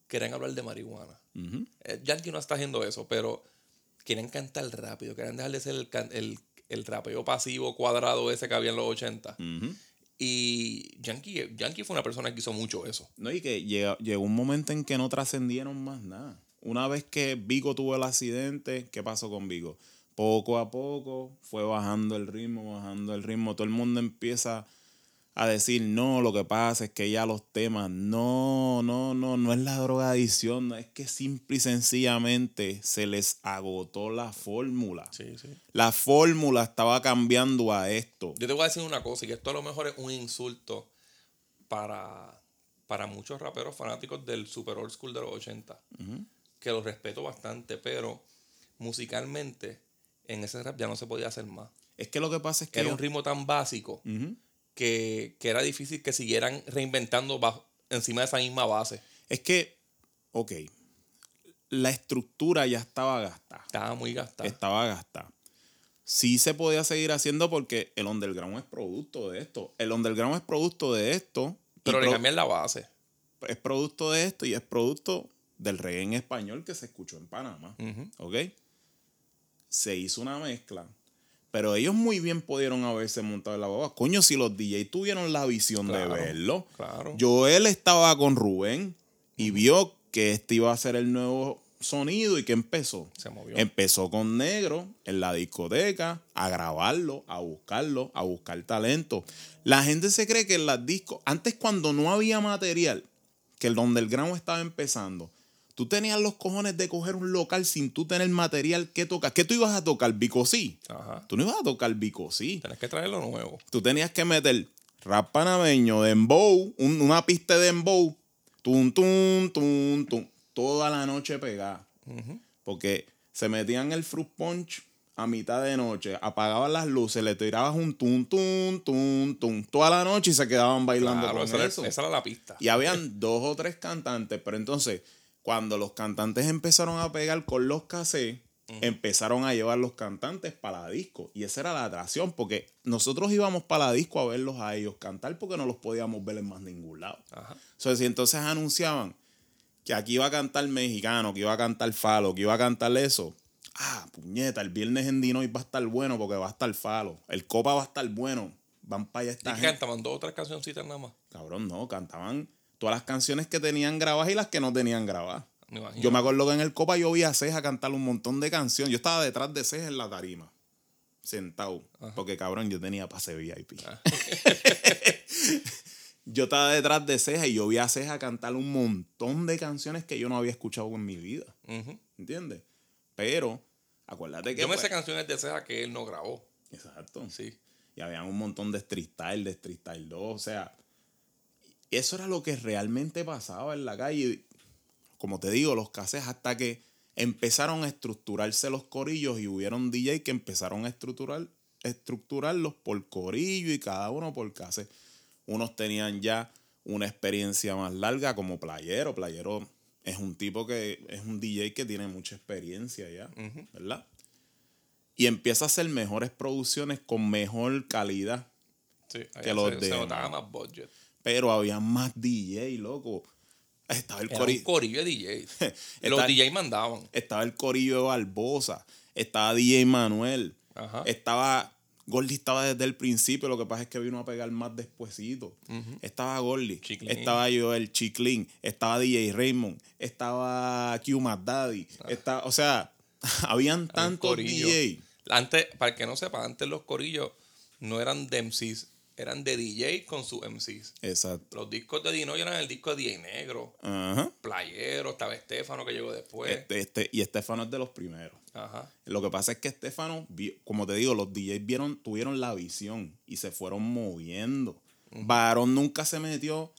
querían hablar de marihuana. Eh, Yankee no está haciendo eso, pero quieren cantar rápido, quieren dejar de ser el, el, el rapeo pasivo cuadrado ese que había en los 80. Ujú. Y Yankee, Yankee fue una persona que hizo mucho eso. No, y que llega- llegó un momento en que no trascendieron más nada. Una vez que Vigo tuvo el accidente, ¿qué pasó con Vigo? Poco a poco fue bajando el ritmo, bajando el ritmo. Todo el mundo empieza a decir, no, lo que pasa es que ya los temas, no, no, no, no es la drogadicción, no, es que simple y sencillamente se les agotó la fórmula. Sí, sí. La fórmula estaba cambiando a esto. Yo te voy a decir una cosa, y que esto a lo mejor es un insulto para, para muchos raperos fanáticos del super old school de los 80, que los respeto bastante, pero musicalmente en ese rap ya no se podía hacer más. Es que lo que pasa es que... Era un ritmo tan básico. Que, que era difícil que siguieran reinventando bajo- encima de esa misma base. Es que, ok, la estructura ya estaba gastada. Estaba muy gastada. Estaba gastada. Sí se podía seguir haciendo porque el underground es producto de esto. El underground es producto de esto. pero le cambian la base. es producto de esto y es producto del reggae en español que se escuchó en Panamá. ¿Ok? Se hizo una mezcla. Pero ellos muy bien pudieron haberse montado en la baba. Coño, si los DJ tuvieron la visión Claro, de verlo. claro. Joel estaba con Rubén y vio que este iba a ser el nuevo sonido y que empezó. Se movió. Empezó con negro en la discoteca a grabarlo, a buscarlo, a buscar talento. La gente se cree que en las discos, antes cuando no había material, que el underground estaba empezando, tú tenías los cojones de coger un local sin tú tener material que tocar. ¿Qué tú ibas a tocar? Bicosí. Ajá. Tú no ibas a tocar Bicosí. Tenés que traer lo nuevo. Tú tenías que meter rap panameño, dembow, un- una pista de dembow, tum, tum, tum, tum, toda la noche pegada. Porque se metían el fruit punch a mitad de noche, apagaban las luces, le tirabas un tum, tum, tum, tum, toda la noche y se quedaban bailando Claro, con esa, era, eso. esa era la pista. Y habían dos o tres cantantes, pero entonces, cuando los cantantes empezaron a pegar con los cassettes, empezaron a llevar los cantantes para la disco. Y esa era la atracción, porque nosotros íbamos para la disco a verlos a ellos cantar porque no los podíamos ver en más ningún lado. Ajá. O sea, si entonces anunciaban que aquí iba a cantar mexicano, que iba a cantar falo, que iba a cantar eso. Ah, puñeta, el viernes en Dinoy va a estar bueno porque va a estar falo. El copa va a estar bueno. Van para allá Y esta gente. cantaban dos o tres cancioncitas nada más. Cabrón, no, cantaban todas las canciones que tenían grabadas y las que no tenían grabadas. Me. Yo me acuerdo que en el Copa yo vi a Ceja cantar un montón de canciones. Yo estaba detrás de Ceja en la tarima, sentado, porque cabrón, yo tenía pase VIP. Ah. yo estaba detrás de Ceja y yo vi a Ceja cantar un montón de canciones que yo no había escuchado en mi vida. Ujú. ¿Entiendes? Pero, acuérdate que. Yo me pues, sé canciones de Ceja que él no grabó. Exacto. Sí. Y había un montón de street style, de street style 2. O sea, eso era lo que realmente pasaba en la calle. Como te digo, los cases hasta que empezaron a estructurarse los corillos y hubieron DJ que empezaron a estructurar, estructurarlos por corillo y cada uno por case. Unos tenían ya una experiencia más larga como Playero. Playero es un tipo que es un DJ que tiene mucha experiencia ya, ¿verdad? Y empieza a hacer mejores producciones con mejor calidad. Sí. Que los se, de- se notaba más budget. Pero había más DJ, loco. Estaba el, Era un cori- corillo de. Está- los DJs mandaban. estaba el corillo de Barbosa. Estaba DJ Manuel. Ajá. Estaba. Gordy estaba desde el principio, lo que pasa es que vino a pegar más despuesito. Estaba Gordy, estaba Joel Chiclin, estaba DJ Raymond, estaba Q Mad Daddy, estaba, o sea, habían tantos corillo. DJ. Antes, para el que no sepa, antes los corillos no eran de MCs, eran de DJ con sus MCs. Exacto. Los discos de Dino eran el disco de DJ Negro, Ajá. Playero, estaba Estefano que llegó después. Este, este, y Estefano es de los primeros. Ajá. Lo que pasa es que Estefano, como te digo, los DJs vieron, tuvieron la visión y se fueron moviendo. Varón nunca se metió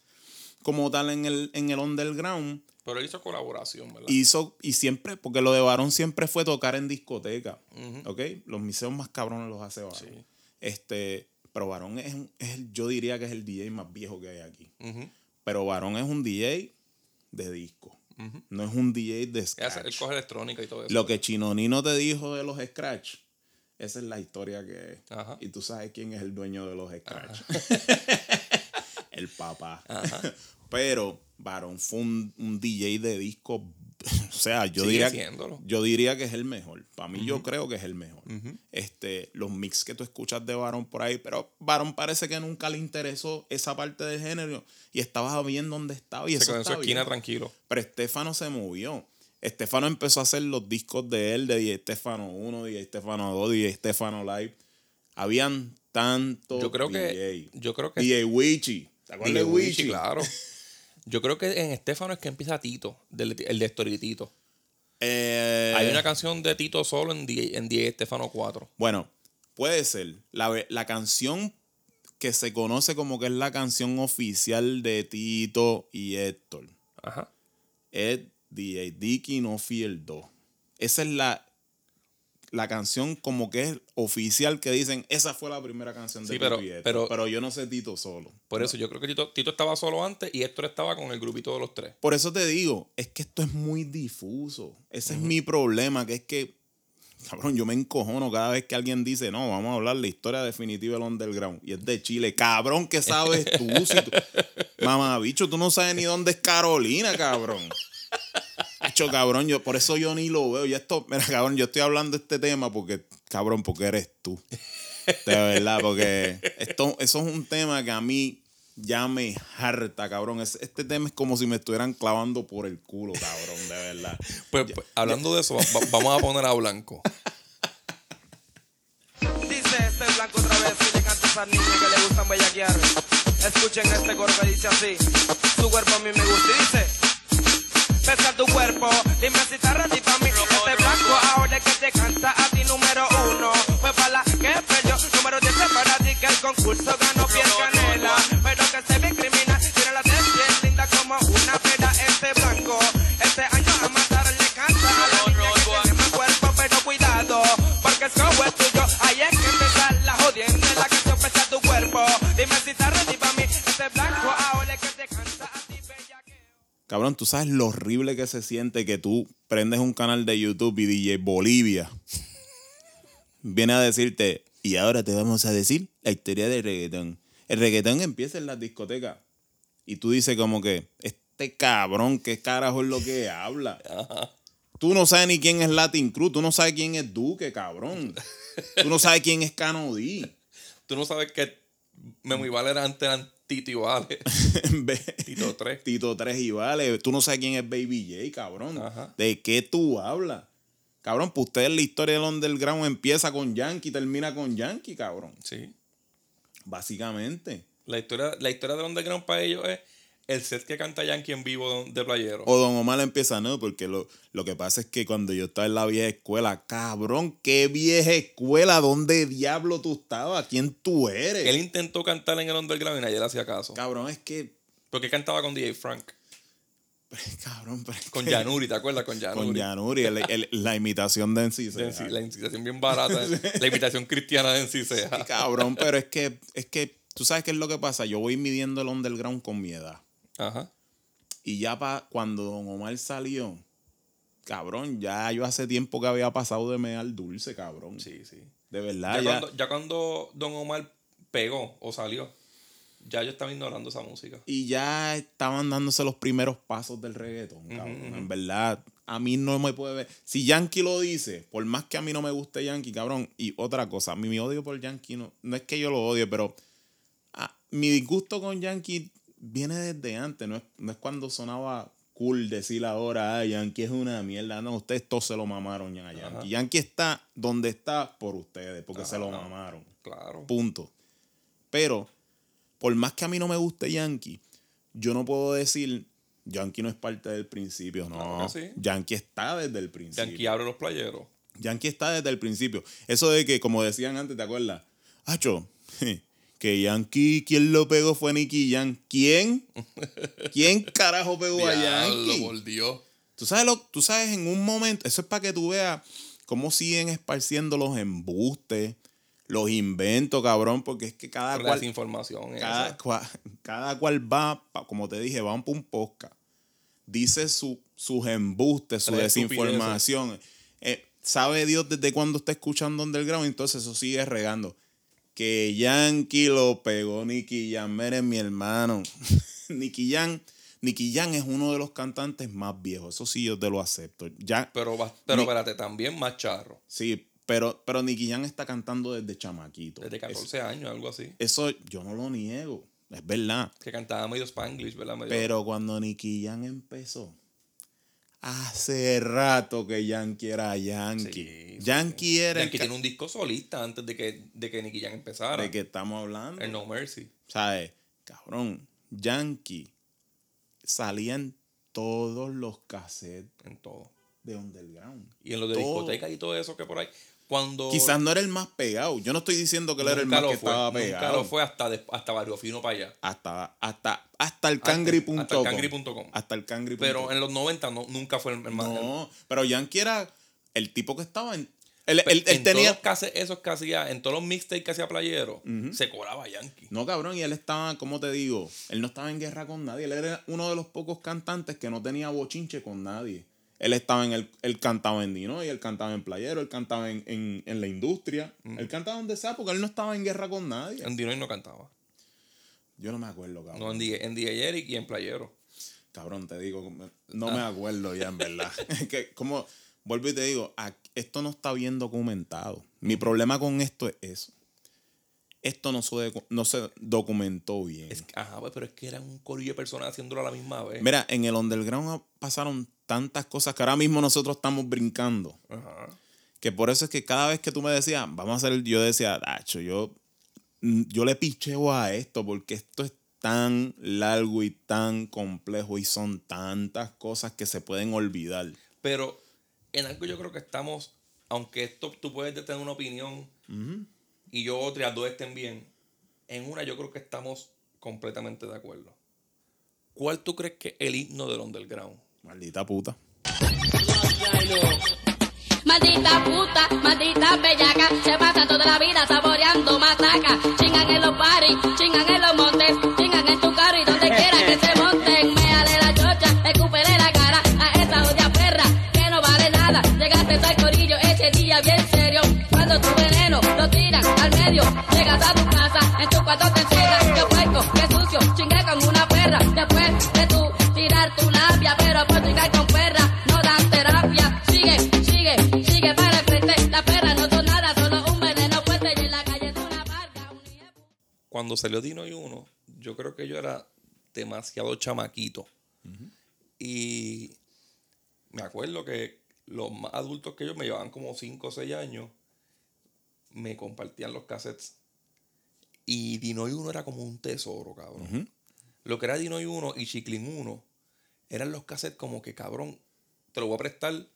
como tal en el, en el underground. Pero él hizo colaboración, ¿verdad? Hizo, y siempre, porque lo de Varón siempre fue tocar en discoteca. ¿Ok? Los miseos más cabrones los hace Varón. Sí. Este, pero Varón es, es yo diría que es el DJ más viejo que hay aquí. Pero Varón es un DJ de disco. No es un DJ de scratch. Él coge electrónica y todo eso. Lo que Chinonino te dijo de los scratch, esa es la historia que es. Ajá. Y tú sabes quién es el dueño de los scratch. el papá. Pero Varón fue un, un DJ de disco. O sea, yo Sigue diría, siéndolo. yo diría que es el mejor. Para mí, yo creo que es el mejor. este, los mix que tú escuchas de Varón por ahí, pero Varón parece que nunca le interesó esa parte del género y estaba bien donde estaba. Y Se eso quedó en su esquina bien. tranquilo. Pero Estefano se movió. Estefano empezó a hacer los discos de él, de DJ Estefano 1, DJ Estefano 2, DJ Estefano Live. Habían tantos Yo creo que. Yo creo que. DJ Wichi. ¿Te acuerdas DJ de Wichi, Wichi? claro. Yo creo que en Estefano es que empieza Tito, del- el de Story Tito. Eh, Hay una canción de Tito solo en DJ, en DJ Estefano 4. Bueno, puede ser. La, la canción que se conoce como que es la canción oficial de Tito y Héctor Ajá. es DJ Dicky No Fear 2. Esa es la, la canción como que es oficial que dicen, esa fue la primera canción de Sí, pero- pero- pero yo no sé Tito solo. Por eso yo creo que Tito, Tito estaba solo antes y Héctor estaba con el grupito de los tres. Por eso te digo, es que esto es muy difuso. Ese es mi problema, que es que, cabrón, yo me encojono cada vez que alguien dice, no, vamos a hablar la historia definitiva del underground. Y es de Chile. Cabrón, ¿qué sabes tú? Si tú Mamá, bicho, tú no sabes ni dónde es Carolina, cabrón. Cabrón, yo, por eso yo ni lo veo. Y esto, mira, cabrón, yo estoy hablando de este tema porque, cabrón, porque eres tú. De verdad, porque esto, eso es un tema que a mí ya me harta, cabrón. Es- Este tema es como si me estuvieran clavando por el culo, cabrón, de verdad. Pues, pues, hablando de eso, va- va- vamos a poner a Blanco. Dice este blanco otra vez y le canta a esas niñas que le gustan bellaquear. Escuchen este coro que dice así. Tu cuerpo a mí me gusta y dice. Pesa tu cuerpo, dime si está ready pa' mí. Este blanco ahora que te canta a ti número uno. Fue para la que perdió, número 10 es para ti que el concurso ganó piel canela. Cabrón, tú sabes lo horrible que se siente que tú prendes un canal de YouTube y DJ Bolivia viene a decirte, y ahora te vamos a decir la historia del reggaetón. El reggaetón empieza en las discotecas y tú dices como que, este cabrón, ¿qué carajo es lo que habla? Tú no sabes ni quién es Latin Cruz, tú no sabes quién es Duque, cabrón. Tú no sabes quién es Canodí. Tú no sabes que Memo eran antes Tito y Vale. Tito 3. Tito 3 y vale. Tú no sabes quién es Baby J, cabrón. Ajá. ¿De qué tú hablas? Cabrón, pues ustedes la historia del underground empieza con Yankee, termina con Yankee, cabrón. Sí. Básicamente. La historia, la historia del underground para ellos es el set que canta Yankee en vivo de Playero. O Don Omar empieza, no, porque lo, lo que pasa es que cuando yo estaba en la vieja escuela, cabrón, qué vieja escuela, ¿dónde diablo tú estabas? ¿Quién tú eres? Él intentó cantar en el underground y nadie le hacía caso. Cabrón, es que. Porque cantaba con DJ Frank. Cabrón, pero Con Yanuri, ¿te acuerdas? Con Yanuri. Con Yanuri, el- el- la imitación de NC. De NC la imitación bien barata. La imitación cristiana de NC Sí, cabrón, pero es que, es que, tú sabes qué es lo que pasa. Yo voy midiendo el underground con mi edad. Ajá. Y ya pa, cuando Don Omar salió, cabrón, ya yo hace tiempo que había pasado de mear dulce, cabrón. Sí, sí. De verdad, Ya, ya. Cuando, ya cuando Don Omar pegó o salió, ya yo estaba ignorando esa música. Y ya estaban dándose los primeros pasos del reggaetón, cabrón. En verdad, a mí no me puede ver. Si Yankee lo dice, por más que a mí no me guste Yankee, cabrón. Y otra cosa, a mí mi odio por Yankee no, no es que yo lo odie, pero ah, mi disgusto con Yankee viene desde antes. No es, no es cuando sonaba cool decir ahora, ah, Yankee es una mierda. No, ustedes todos se lo mamaron ya a Yankee. Ajá. Yankee está donde está por ustedes, porque se lo mamaron. Claro. Punto. Pero, por más que a mí no me guste Yankee, yo no puedo decir Yankee no es parte del principio. No, Claro sí. Yankee está desde el principio. Yankee abre los playeros. Yankee está desde el principio. Eso de que, como decían antes, ¿te acuerdas? Hacho, que Yankee, ¿quién lo pegó fue Nicky Jam. ¿Quién? ¿Quién carajo pegó a Yankee? por Dios. Tú sabes, lo, tú sabes, en un momento, eso es para que tú veas cómo siguen esparciendo los embustes, los inventos, cabrón, porque es que cada cual, desinformación. cada, esa. cua- cada cual va, como te dije, por un podcast. dice su, sus embustes, su desinformación. Eh, sabe Dios desde cuándo está escuchando Underground, entonces eso sigue regando. Que Yankee lo pegó Nicky Jam. Miren, mi hermano. Nicky Jam, Nicky Jam es uno de los cantantes más viejos. Eso sí, yo te lo acepto. Ya, Pero, pero Ni- espérate, también más charro. sí, pero, pero Nicky Jam está cantando desde chamaquito. Desde Eso- 14 años, algo así. eso yo no lo niego. Es verdad. Que cantaba medio Spanglish, ¿verdad? Medio- Pero cuando Nicky Jam empezó, hace rato que Yankee era Yankee. Sí, Yankee sí. era Yankee tiene un disco solista antes de que, de que Nicky Jam empezara. de que estamos hablando. El No Mercy. ¿Sabes? Cabrón, Yankee salía en todos los cassettes En todo. de Underground. Y en lo de Todo. discoteca y todo eso que por ahí. Cuando. Quizás no era el más pegado. Yo no estoy diciendo que él era el nunca más que fue, estaba Nunca pegado. lo fue hasta, de- hasta Barrio Fino para allá. Hasta, hasta, hasta el cangri.com. hasta el cangri.com. Hasta el cangri.com. Pero en los 90 no, nunca fue el, más. No, pero Yankee era el tipo que estaba en. Él, él- él en tenía. todos esos que hacía, en todos los mixtapes que hacía Playero, se cobraba Yankee. No, cabrón, y él estaba, ¿cómo te digo? Él no estaba en guerra con nadie. Él era uno de los pocos cantantes que no tenía bochinche con nadie. Él estaba en el, él cantaba en Dino y él cantaba en Playero, él cantaba en, en- en la industria. Él cantaba donde sea porque él no estaba en guerra con nadie. En Dinoy no cantaba. Yo no me acuerdo, cabrón. No, en DJ, en DJ Eric y en Playero. Cabrón, te digo, no me Ah. acuerdo ya, en verdad. Es que, como, vuelvo y te digo, esto no está bien documentado. Mi problema con esto es eso. Esto no se, no se documentó bien. Es que- ajá, pues, pero es que eran un corillo de personas haciéndolo a la misma vez. Mira, en el underground pasaron tantas cosas que ahora mismo nosotros estamos brincando. Ajá. Que por eso es que cada vez que tú me decías, vamos a hacer, yo decía, Dacho, yo, mm, yo le picheo a esto porque esto es tan largo y tan complejo y son tantas cosas que se pueden olvidar. Pero en algo yo creo que estamos, aunque esto tú puedes tener una opinión y yo otra, dos estén bien, en una yo creo que estamos completamente de acuerdo. ¿Cuál tú crees que es el himno del underground? Maldita puta. Maldita puta, maldita bellaca, se pasa toda la vida saboreando matraca. Chingan en los paris, chingan en los montes, chingan en tu carro y donde quiera que se monten. Méale la chocha, escúpele la cara a esa odia perra que no vale nada. Llegaste al corillo ese día bien serio, cuando tu veneno lo tiran medio. Llegas a tu casa, en tu cuarto te encierras, que puerco, que sucio, chingué con una perra. Después de tú tirar tu labia, pero por chingar con perra no dan terapia. Sigue, sigue, sigue para el frente. La perra no son nada, solo un veneno fuerte y en la calle es una barca. un. Cuando salió Dino y uno, yo creo que yo era demasiado chamaquito. Y me acuerdo que los más adultos que yo me llevaban como 5 o 6 años, me compartían los cassettes. Y Dino y uno era como un tesoro, cabrón. Lo que era Dino y uno y Chiclin 1 eran los cassettes como que, cabrón, te lo voy a prestar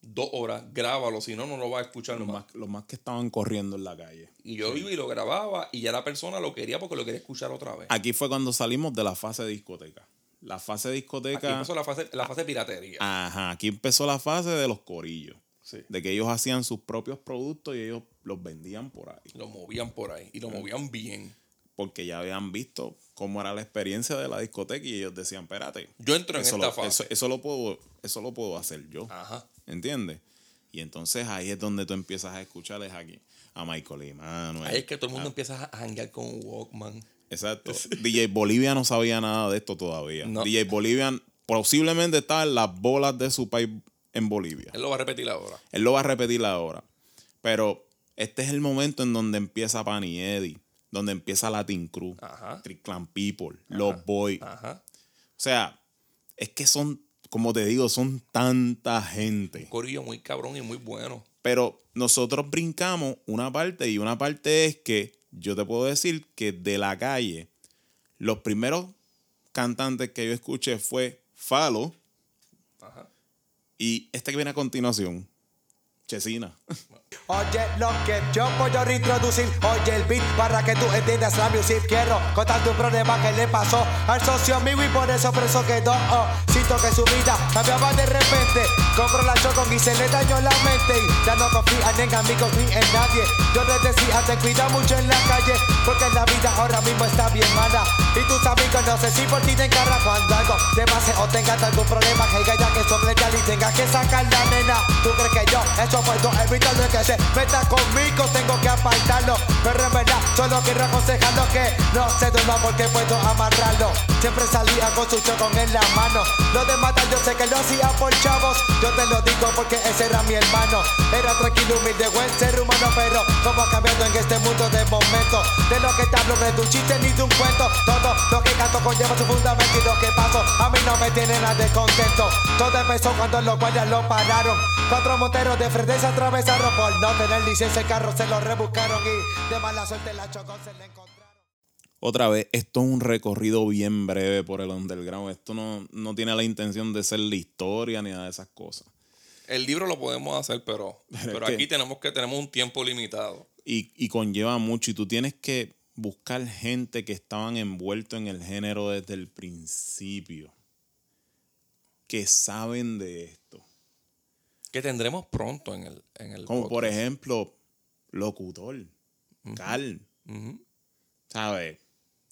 dos horas, grábalo, si no, no lo vas a escuchar Los más, los más que estaban corriendo en la calle. Y yo iba y lo grababa y ya la persona lo quería porque lo quería escuchar otra vez. Aquí fue cuando salimos de la fase de discoteca. La fase de Aquí discoteca. empezó la fase, la fase de piratería. Ajá, aquí empezó la fase de los corillos. Sí. De que ellos hacían sus propios productos y ellos los vendían por ahí. Lo movían por ahí y lo movían bien. Porque ya habían visto cómo era la experiencia de la discoteca y ellos decían, espérate. Yo entro en eso esta lo, fase. Eso, eso lo puedo, eso lo puedo hacer yo. Ajá. ¿Entiendes? Y entonces ahí es donde tú empiezas a escucharles aquí a Michael Emanuel. Ahí es que todo el mundo empieza a janguear con Walkman. Exacto. DJ Bolivia no sabía nada de esto todavía. No. DJ Bolivia posiblemente estaba en las bolas de su país en Bolivia. Él lo va a repetir ahora. Él lo va a repetir ahora. Pero este es el momento en donde empieza Pani Eddie, donde empieza Latin Crew. Triclan People, Los Boys. O sea, es que son, como te digo, son tanta gente. Un corillo muy cabrón y muy bueno. Pero nosotros brincamos una parte y una parte es que yo te puedo decir que de la calle, los primeros cantantes que yo escuché fue Falo. Y este que viene a continuación, Chesina. Oye, lo que yo voy a reintroducir, oye el beat para que tú entiendas la music. Quiero contarte un problema que le pasó al socio mío y por eso preso quedó. Oh, siento que su vida cambiaba de repente. Compró la chocon y se le dañó la mente. Y ya no confía ni en amigos ni en nadie. Yo les decía, ten cuidado mucho en la calle, porque la vida ahora mismo está bien mala. Y tus amigos no sé si por ti te encargan cuando algo te pase o tengas algún problema que haya que sopletar y tengas que sacar la nena. ¿Tú crees que yo eso puedo evitarlo que se conmigo? Tengo que apartarlo, pero en verdad solo quiero aconsejarlo que no se duerma porque puedo amarrarlo. Siempre salía con su chocón en la mano. Lo de matar yo sé que lo hacía por chavos. Yo te lo digo porque ese era mi hermano. Era tranquilo, humilde, buen ser humano, pero como ha cambiado en este mundo de momento. De lo que te hablo no es de un chiste ni de un cuento. Todo lo que canto conlleva su fundamento y lo que paso a mí no me tiene nada de contento. Todo empezó cuando los guardias lo pararon. Cuatro monteros de frente se atravesaron por no tener licencia el carro se lo rebuscaron y de mala suerte la chocó se le encontraron. Otra vez, esto es un recorrido bien breve por el underground. Esto no, no tiene la intención de ser la historia ni nada de esas cosas. El libro lo podemos hacer, pero, pero que- aquí tenemos que tenemos un tiempo limitado. Y, y conlleva mucho. Y tú tienes que buscar gente que estaban envueltos en el género desde el principio. Que saben de esto. Que tendremos pronto en el, en el Como por ejemplo, locutor, Carl, Ujú. ¿sabes?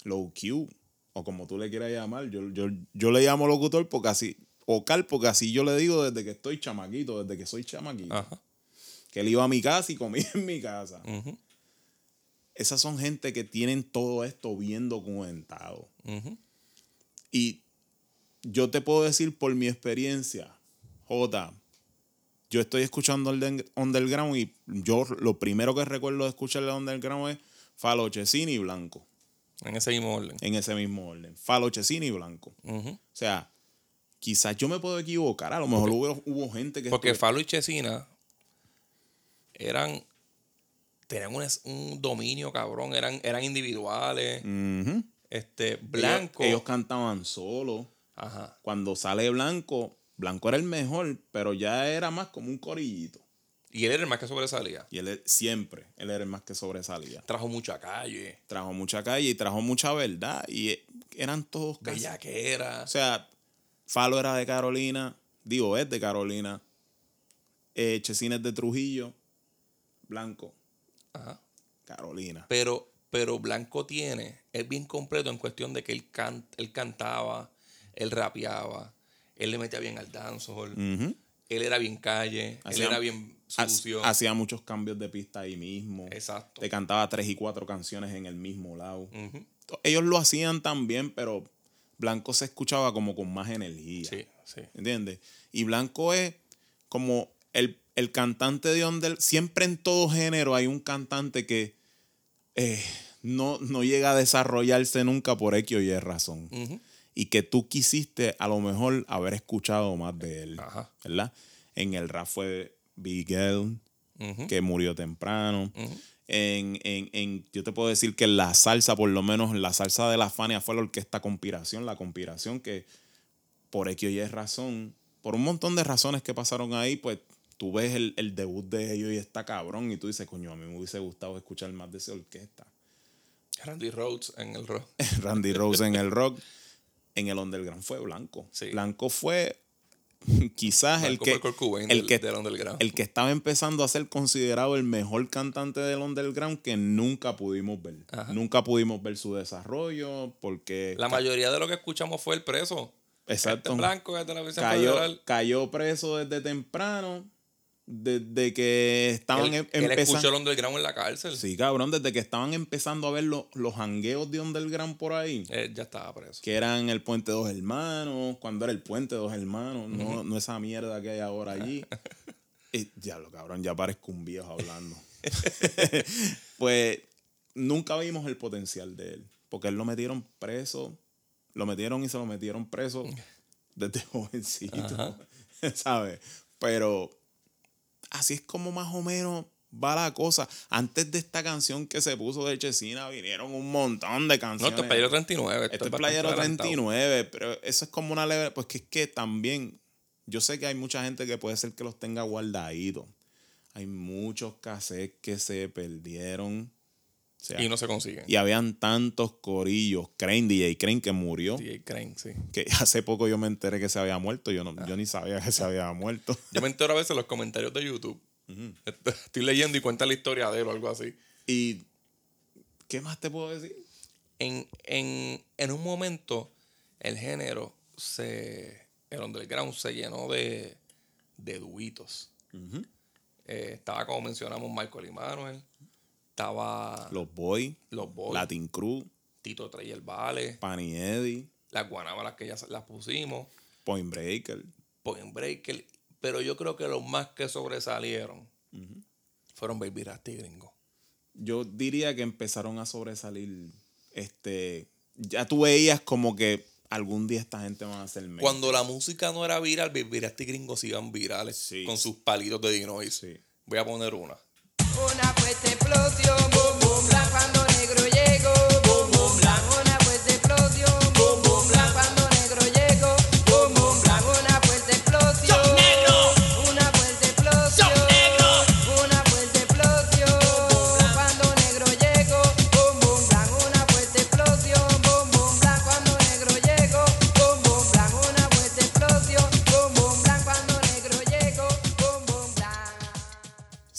Low Q, o como tú le quieras llamar. Yo, yo, yo le llamo locutor porque así, o Carl, porque así yo le digo desde que estoy chamaquito, desde que soy chamaquito. Ajá. Que él iba a mi casa y comía en mi casa. Esas son gente que tienen todo esto bien documentado. Y yo te puedo decir por mi experiencia, J, yo estoy escuchando el underground y yo lo primero que recuerdo de escuchar el underground es Falo Chesini y Blanco, En ese mismo orden. en ese mismo orden. Falo Chesini y Blanco. O sea, quizás yo me puedo equivocar, a lo mejor hubo, hubo gente que... Porque estuve- Falo y Chesina eran. Tenían un, un dominio cabrón, eran, eran individuales. Este, Ellos- Blanco. Ellos, cantaban solo. Ajá. Cuando sale Blanco, Blanco era el mejor, pero ya era más como un corillito. Y él era el más que sobresalía. Y él e- siempre, él era el más que sobresalía. Trajo mucha calle. Trajo mucha calle y trajo mucha verdad. Y eh, eran todos Bellaquera. O sea, Falo era de Carolina, digo, es de Carolina. Eh, Chesina es de Trujillo, Blanco, Ajá. Carolina. Pero, pero Blanco tiene, es bien completo en cuestión de que él, can- él cantaba, él rapeaba, él le metía bien al dancehall, Ujú. él era bien calle, Hacía- él era bien sucio. Hacía muchos cambios de pista ahí mismo. Exacto. Te cantaba tres y cuatro canciones en el mismo lado. Ellos lo hacían también, pero Blanco se escuchaba como con más energía. Sí, sí. ¿Entiendes? Y Blanco es como el, el cantante de under. Siempre en todo género hay un cantante que eh, no, no llega a desarrollarse nunca por X o Y razón. Y que tú quisiste a lo mejor haber escuchado más de él. Ajá. ¿Verdad? En el rap fue Bigel, Ujú. que murió temprano. En, en, en- yo te puedo decir que la salsa, por lo menos la salsa de la Fania fue la orquesta Conspiración, la conspiración que por X o Y razón, por un montón de razones que pasaron ahí, pues tú ves el, el debut de ellos y está cabrón y tú dices, coño, a mí me hubiese gustado escuchar más de esa orquesta. Randy Rhodes en el rock. Randy Rose en el rock, en el underground fue Blanco. Sí. Blanco fue quizás el que, el, del- que, del el que estaba empezando a ser considerado el mejor cantante del underground que nunca pudimos ver. Ajá. Nunca pudimos ver su desarrollo porque La mayoría de lo que escuchamos fue el preso. Exacto. Este blanco cayó, federal. cayó preso desde temprano, desde que estaban em- él escuchó el empezando. underground en la cárcel. Sí, cabrón, desde que estaban empezando a ver los, los hangueos de underground por ahí. Él ya estaba preso. que eran el Puente Dos Hermanos, cuando era el Puente Dos Hermanos, no, no esa mierda que hay ahora allí. Y, ya lo cabrón, ya parezco un viejo hablando. pues nunca vimos el potencial de él, porque él lo metieron preso, lo metieron y se lo metieron preso desde jovencito. ¿sabes? Pero así es como más o menos va la cosa. Antes de esta canción que se puso de Chesina, vinieron un montón de No, canciones. esto es Playero 39. Esto es bastante Playero adelantado. 39, pero eso es como una leve. Pues que es que también. Yo sé que hay mucha gente que puede ser que los tenga guardaditos. hay muchos cassettes que se perdieron. Sea, Y no se consiguen. y habían tantos corillos. Crane, DJ Crane, que murió. DJ Crane, sí. Que hace poco yo me enteré que se había muerto. Yo, no, yo ni sabía que se había muerto. Yo me entero a veces en los comentarios de YouTube. Estoy leyendo y cuenta la historia de él o algo así. ¿Y qué más te puedo decir? En, en, en un momento, el género se. El underground se llenó de, de duitos. Eh, estaba, como mencionamos, Michael y Manuel. Estaba Los Boys, los Boys, Latin Crew, Tito Trey el Vale, Panny Eddie, las Guanábalas que ya las pusimos, Point Breaker. Point Breaker. Pero yo creo que los más que sobresalieron fueron Baby Rasty Gringo. Yo diría que empezaron a sobresalir. Este. Ya tú veías como que algún día esta gente va a hacer mainstream. Cuando la música no era viral, Baby Rasty Gringo se iban virales Sí. con sus palitos de Dinois. Sí. Voy a poner una. Una fuerte explosión,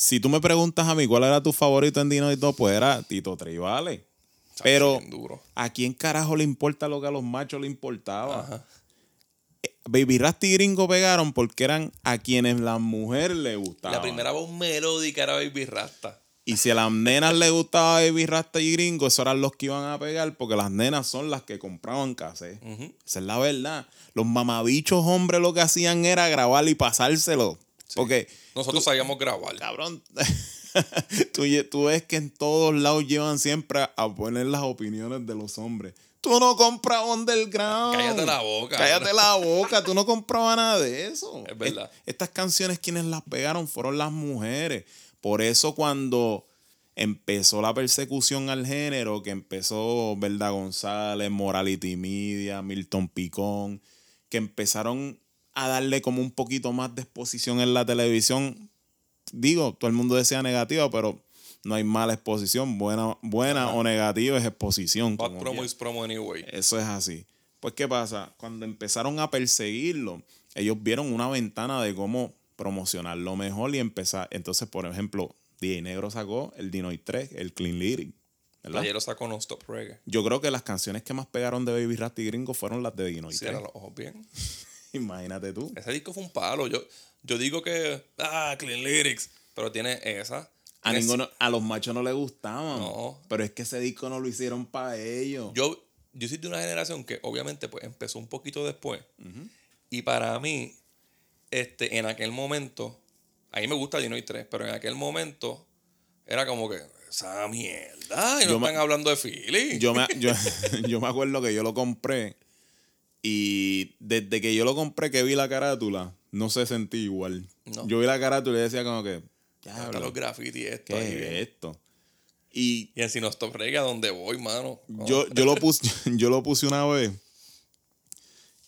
Si tú me preguntas a mí cuál era tu favorito en Dino y todo, pues era Tito Tribale. Pero duro. ¿a quién carajo le importa lo que a los machos le importaba? Ajá. Baby Rasty y Gringo pegaron porque eran a quienes las mujeres le gustaban. La primera voz melódica era Baby Rasta. Y si a las nenas le gustaba Baby Rasta y Gringo, esos eran los que iban a pegar porque las nenas son las que compraban cassette. Esa es la verdad. Los mamabichos hombres lo que hacían era grabar y pasárselo. Porque, Nosotros sabíamos grabar. cabrón, tú, tú ves que en todos lados llevan siempre a poner las opiniones de los hombres. Tú no compras underground. Cállate la boca. Cállate la boca. Tú no comprabas nada de eso. Es verdad. Es- estas canciones quienes las pegaron fueron las mujeres. Por eso cuando empezó la persecución al género, que empezó Verda González, Morality Media, Milton Picón, que empezaron a darle como un poquito más de exposición en la televisión. Digo, todo el mundo decía negativa, pero no hay mala exposición. Buena, buena o negativa es exposición. Bad promo is promo anyway. Eso es así. Pues, ¿qué pasa? Cuando empezaron a perseguirlo, ellos vieron una ventana de cómo promocionarlo mejor y empezar. Entonces, por ejemplo, DJ Negro sacó el Dinoid 3, el Clean Lyric. Ayer lo sacó No Stop Reggae. Yo creo que las canciones que más pegaron de Baby Rasty Gringo fueron las de Dinoid Cierra 3. los ojos bien. Imagínate tú. Ese disco fue un palo. Yo, yo digo que. Ah, Clean Lyrics. Pero tiene esa. A, Tiene- ninguno, a los machos no les gustaban. No. Pero es que ese disco no lo hicieron para ellos. Yo, yo soy de una generación que obviamente pues empezó un poquito después. Y para mí, este, en aquel momento, a mí me gusta Dinoy 3, pero en aquel momento era como que esa mierda. Y no Yo me- están hablando de Philly. yo me, yo, yo me acuerdo que yo lo compré y desde que yo lo compré que vi la carátula, no se sentí igual. No. Yo vi la carátula y decía como que, "Diablo, los graffiti esto. ¿qué es esto? Y Y en Si no Stop Reggae, a donde voy, mano. yo, yo, lo puse, yo lo puse una vez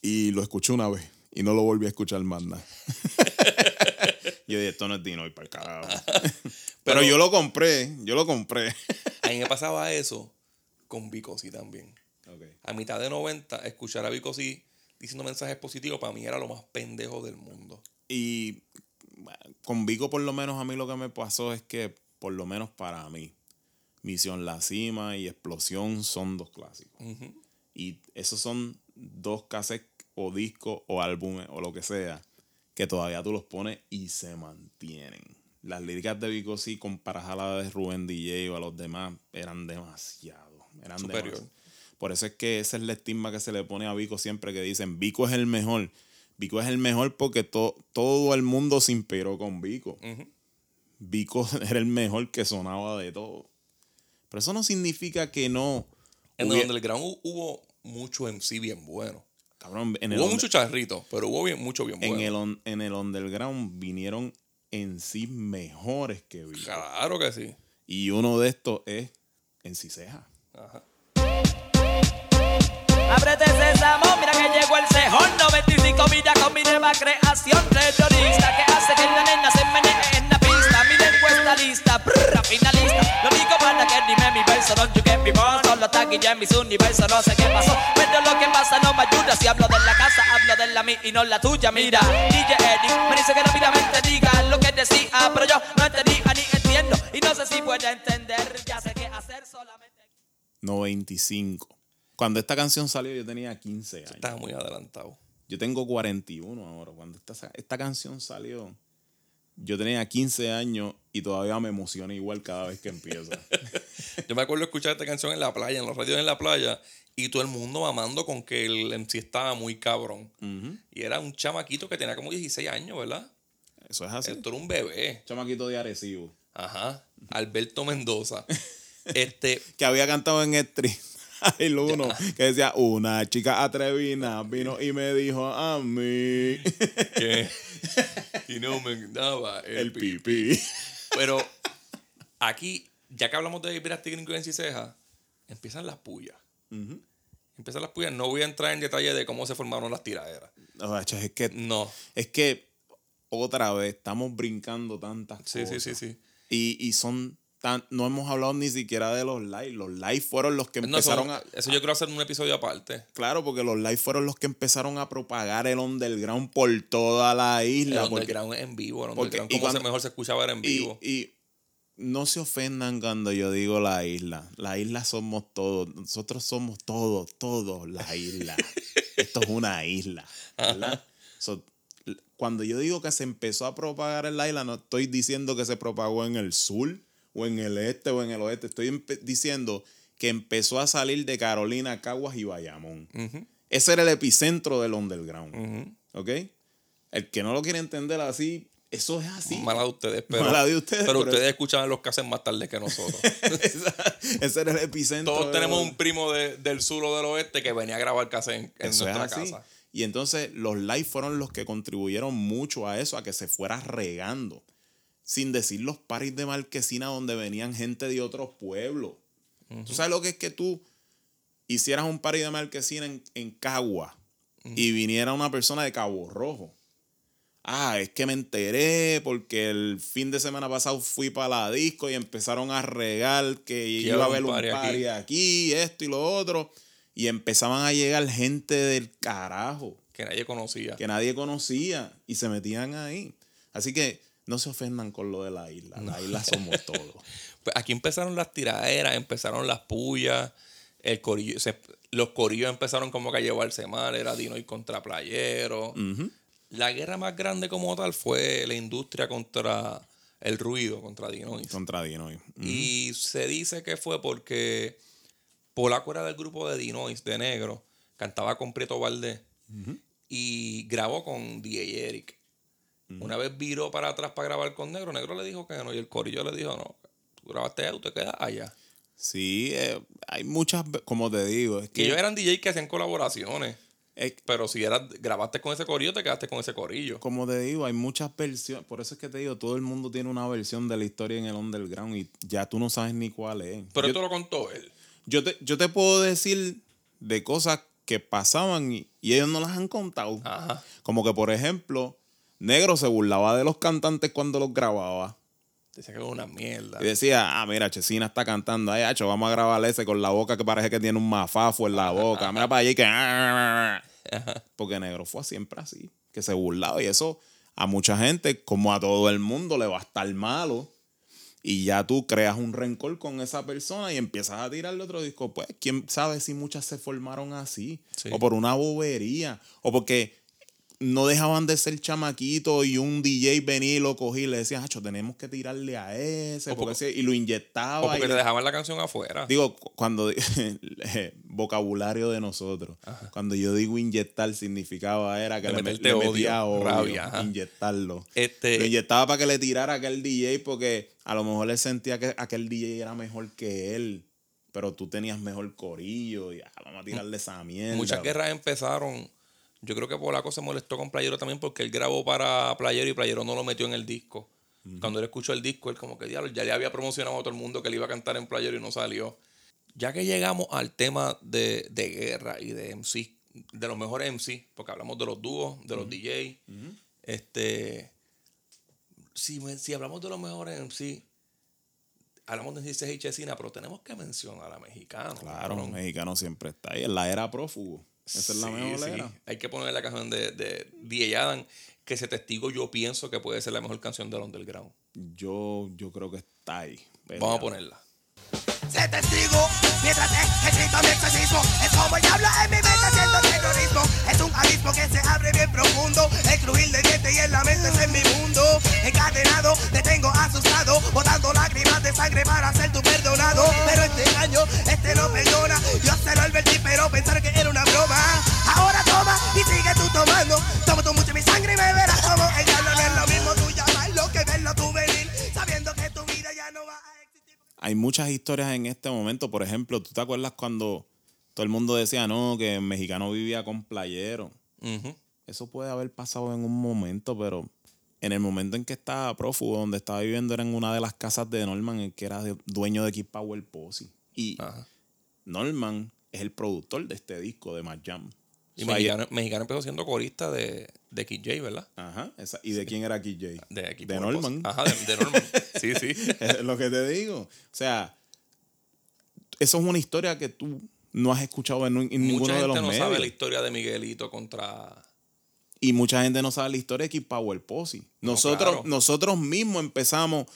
y lo escuché una vez y no lo volví a escuchar más nada. yo dije, esto no es Dino y para el carajo. Pero, Pero- yo lo compré, yo lo compré. A mí me pasaba eso con Vico sí también. A mitad de 90, escuchar a Vico sí diciendo mensajes positivos para mí era lo más pendejo del mundo. Y con Vico por lo menos a mí lo que me pasó es que, por lo menos para mí, Misión La Cima y Explosión son dos clásicos. Y esos son dos cassettes o discos o álbumes o lo que sea que todavía tú los pones y se mantienen. Las líricas de Vico sí comparadas a las de Rubén DJ o a los demás eran demasiado. Eran Superior. demasiado. Por eso es que esa es la estigma que se le pone a Vico siempre que dicen Vico es el mejor. Vico es el mejor porque to- todo el mundo se inspiró con Vico. Vico era el mejor que sonaba de todo. Pero eso no significa que no. En hubiera- el underground hu- hubo mucho MC bien bueno. Cabrón, en el hubo under- mucho charrito, pero hubo bien, mucho bien en bueno. el, on- en el underground vinieron en sí mejores que Vico. Claro que sí. Y uno de estos es en Ciseja. Ajá. Ábrete sésamo, mira que llegó el cejón. 95 mira con mi nueva creación. Terrorista que hace que la nena se menee en la pista. Mi lengua lista, brrr, finalista. Lo único para que dime mi verso, don't you get me wrong Solo está aquí en mis universo, no sé qué pasó. Pero lo que pasa no me ayuda. Si hablo de la casa, hablo de la mía y no la tuya. Mira, DJ Eddie me dice que rápidamente diga lo que decía Pero yo no entendía ni entiendo. Y no sé si puede entender, ya sé qué hacer solamente. 95 cuando esta canción salió yo tenía 15 años. Estaba muy adelantado. Yo tengo 41 ahora. Cuando esta, esta canción salió, yo tenía 15 años y todavía me emociona igual cada vez que empieza. Yo me acuerdo escuchar esta canción en la playa, en los radios en la playa, y todo el mundo mamando con que el MC estaba muy cabrón. Y era un chamaquito que tenía como 16 años, ¿verdad? Eso es así. Esto era un bebé. Chamaquito de Arecibo. Ajá. Alberto Mendoza. este, Que había cantado en Street. El uno que decía, una chica atrevida vino y me dijo a mí que y no me daba el, el pi- pipí. Pero aquí, ya que hablamos de Vibras Tigringo y Ceja, empiezan las pullas. Empiezan las pullas. No voy a entrar en detalle de cómo se formaron las tiraderas. No, es que, No. es que otra vez estamos brincando tantas Sí, sí, cosas. sí, sí. Y, y son tan, no hemos hablado ni siquiera de los live. Los live fueron los que No, eso, empezaron a. eso yo quiero hacer un episodio aparte. Claro, porque los live fueron los que empezaron a propagar el underground por toda la El isla. porque- underground en vivo. El underground, como cuando- se mejor se escuchaba era en vivo. y no se ofendan cuando yo digo la isla. La isla somos todos. Nosotros somos todos, todos la isla. Esto es una isla. ¿verdad? So, cuando yo digo que se empezó a propagar en la isla, no estoy diciendo que se propagó en el sur, o en el este, o en el oeste. Estoy diciendo que empezó a salir de Carolina, Caguas y Bayamón. Ese era el epicentro del underground. ujú. ¿Ok? El que no lo quiere entender así, eso es así. Mala de ustedes, pero, Mala de ustedes, pero pero- ustedes escuchaban los que hacen más tarde que nosotros. Ese era el epicentro. Todos tenemos un primo de- del sur o del oeste que venía a grabar casa en, en nuestra casa. Y entonces los live fueron los que contribuyeron mucho a eso, a que se fuera regando. Sin decir los paris de marquesina donde venían gente de otros pueblos. ¿Tú sabes lo que es que tú hicieras un party de marquesina en, en Cagua y viniera una persona de Cabo Rojo? Ah, es que me enteré porque el fin de semana pasado fui para la disco y empezaron a regar que iba a haber un party party aquí. esto y lo otro. Y empezaban a llegar gente del carajo Que nadie conocía. que nadie conocía y se metían ahí. Así que no se ofendan con lo de la isla. La isla somos todos. Pues aquí empezaron las tiraderas, empezaron las pullas, el corillo, se- los corillos empezaron como que a llevarse mal, era Dino y contra Playero. La guerra más grande como tal fue la industria contra el ruido, contra Dinois. Contra Dinoy. Y se dice que fue porque Polaco era del grupo de Dinois, de negro, cantaba con Prieto Valdés y grabó con DJ Eric. Una vez viró para atrás para grabar con Negro, Negro le dijo que no, y el corillo le dijo, no, tú grabaste allá, tú te quedas allá. Sí, eh, hay muchas, como te digo, es Que ellos eran DJ que hacían colaboraciones, es- pero si eras, grabaste con ese corillo, te quedaste con ese corillo. como te digo, hay muchas versiones. Por eso es que te digo, todo el mundo tiene una versión de la historia en el underground y ya tú no sabes ni cuál es. Pero yo, esto lo contó él. yo te, yo te puedo decir de cosas que pasaban y, y ellos no las han contado. Ajá. Como que, por ejemplo, Negro se burlaba de los cantantes cuando los grababa. Dice que es una mierda. Y decía, ah, mira, Chesina está cantando. Ay, hacho, vamos a grabar ese con la boca que parece que tiene un mafafo en la boca. Mira para allá y que... "Ah". Porque Negro fue siempre así, que se burlaba. Y eso a mucha gente, como a todo el mundo, le va a estar malo. Y ya tú creas un rencor con esa persona y empiezas a tirarle otro disco. Pues, quién sabe si muchas se formaron así. Sí. O por una bobería. O porque no dejaban de ser chamaquitos y un DJ venía y lo cogía y le decía, Hacho, tenemos que tirarle a ese. O porque porque- ese-", y lo inyectaba. O porque y le- dejaban la canción afuera. Digo, cu- cuando vocabulario de nosotros. Cuando yo digo inyectar significaba era que le, le odio, metía odio, rabia, inyectarlo. Este- Lo inyectaba para que le tirara a aquel DJ porque a lo mejor él sentía que aquel DJ era mejor que él. Pero tú tenías mejor corillo y ah, vamos a tirarle esa mierda. Muchas guerras empezaron. Yo creo que Polaco se molestó con Playero también porque él grabó para Playero y Playero no lo metió en el disco. Cuando él escuchó el disco, él como que diablo, ya le había promocionado a todo el mundo que le iba a cantar en Playero y no salió. Ya que llegamos al tema de, de guerra y de MC, de los mejores MC, porque hablamos de los dúos, de los DJ, este, si, si hablamos de los mejores MC, hablamos de 16 y Chesina, pero tenemos que mencionar a Mexicano. Claro, cabrón. mexicano siempre está ahí. En la era prófugo. Esa es la Sí, mejor sí. era. Hay que ponerle la canción de, de DJ Adam, que ese testigo yo pienso que puede ser la mejor canción del underground. Yo, yo creo que está ahí. Vamos a ponerla. Sé testigo mientras he escrito mi exorcismo. Es como el diablo en mi mente haciendo terrorismo. Es un abismo que se abre bien profundo. El crujir de dientes y en la mente es en mi mundo. Encadenado, te tengo asustado. Botando lágrimas de sangre para ser tu muchas historias en este momento. Por ejemplo, ¿tú te acuerdas cuando todo el mundo decía, no, que el mexicano vivía con playero? Eso puede haber pasado en un momento, pero en el momento en que estaba prófugo, donde estaba viviendo era en una de las casas de Norman, el que era dueño de Keep Power Posse. Y Ajá. Norman es el productor de este disco de Mad Jam. Y So, ahí- mexicano, empezó siendo corista de, de Kid J, ¿verdad? Ajá, esa- ¿y de quién era? De, aquí De Norman. Ajá, de, de Norman. Sí, sí. Es lo que te digo. O sea, eso es una historia que tú no has escuchado en, en ninguno Mucha de gente los no medios. sabe la historia de Miguelito contra... Y mucha gente no sabe la historia de Keep Power Posse. Nosotros, claro. nosotros mismos empezamos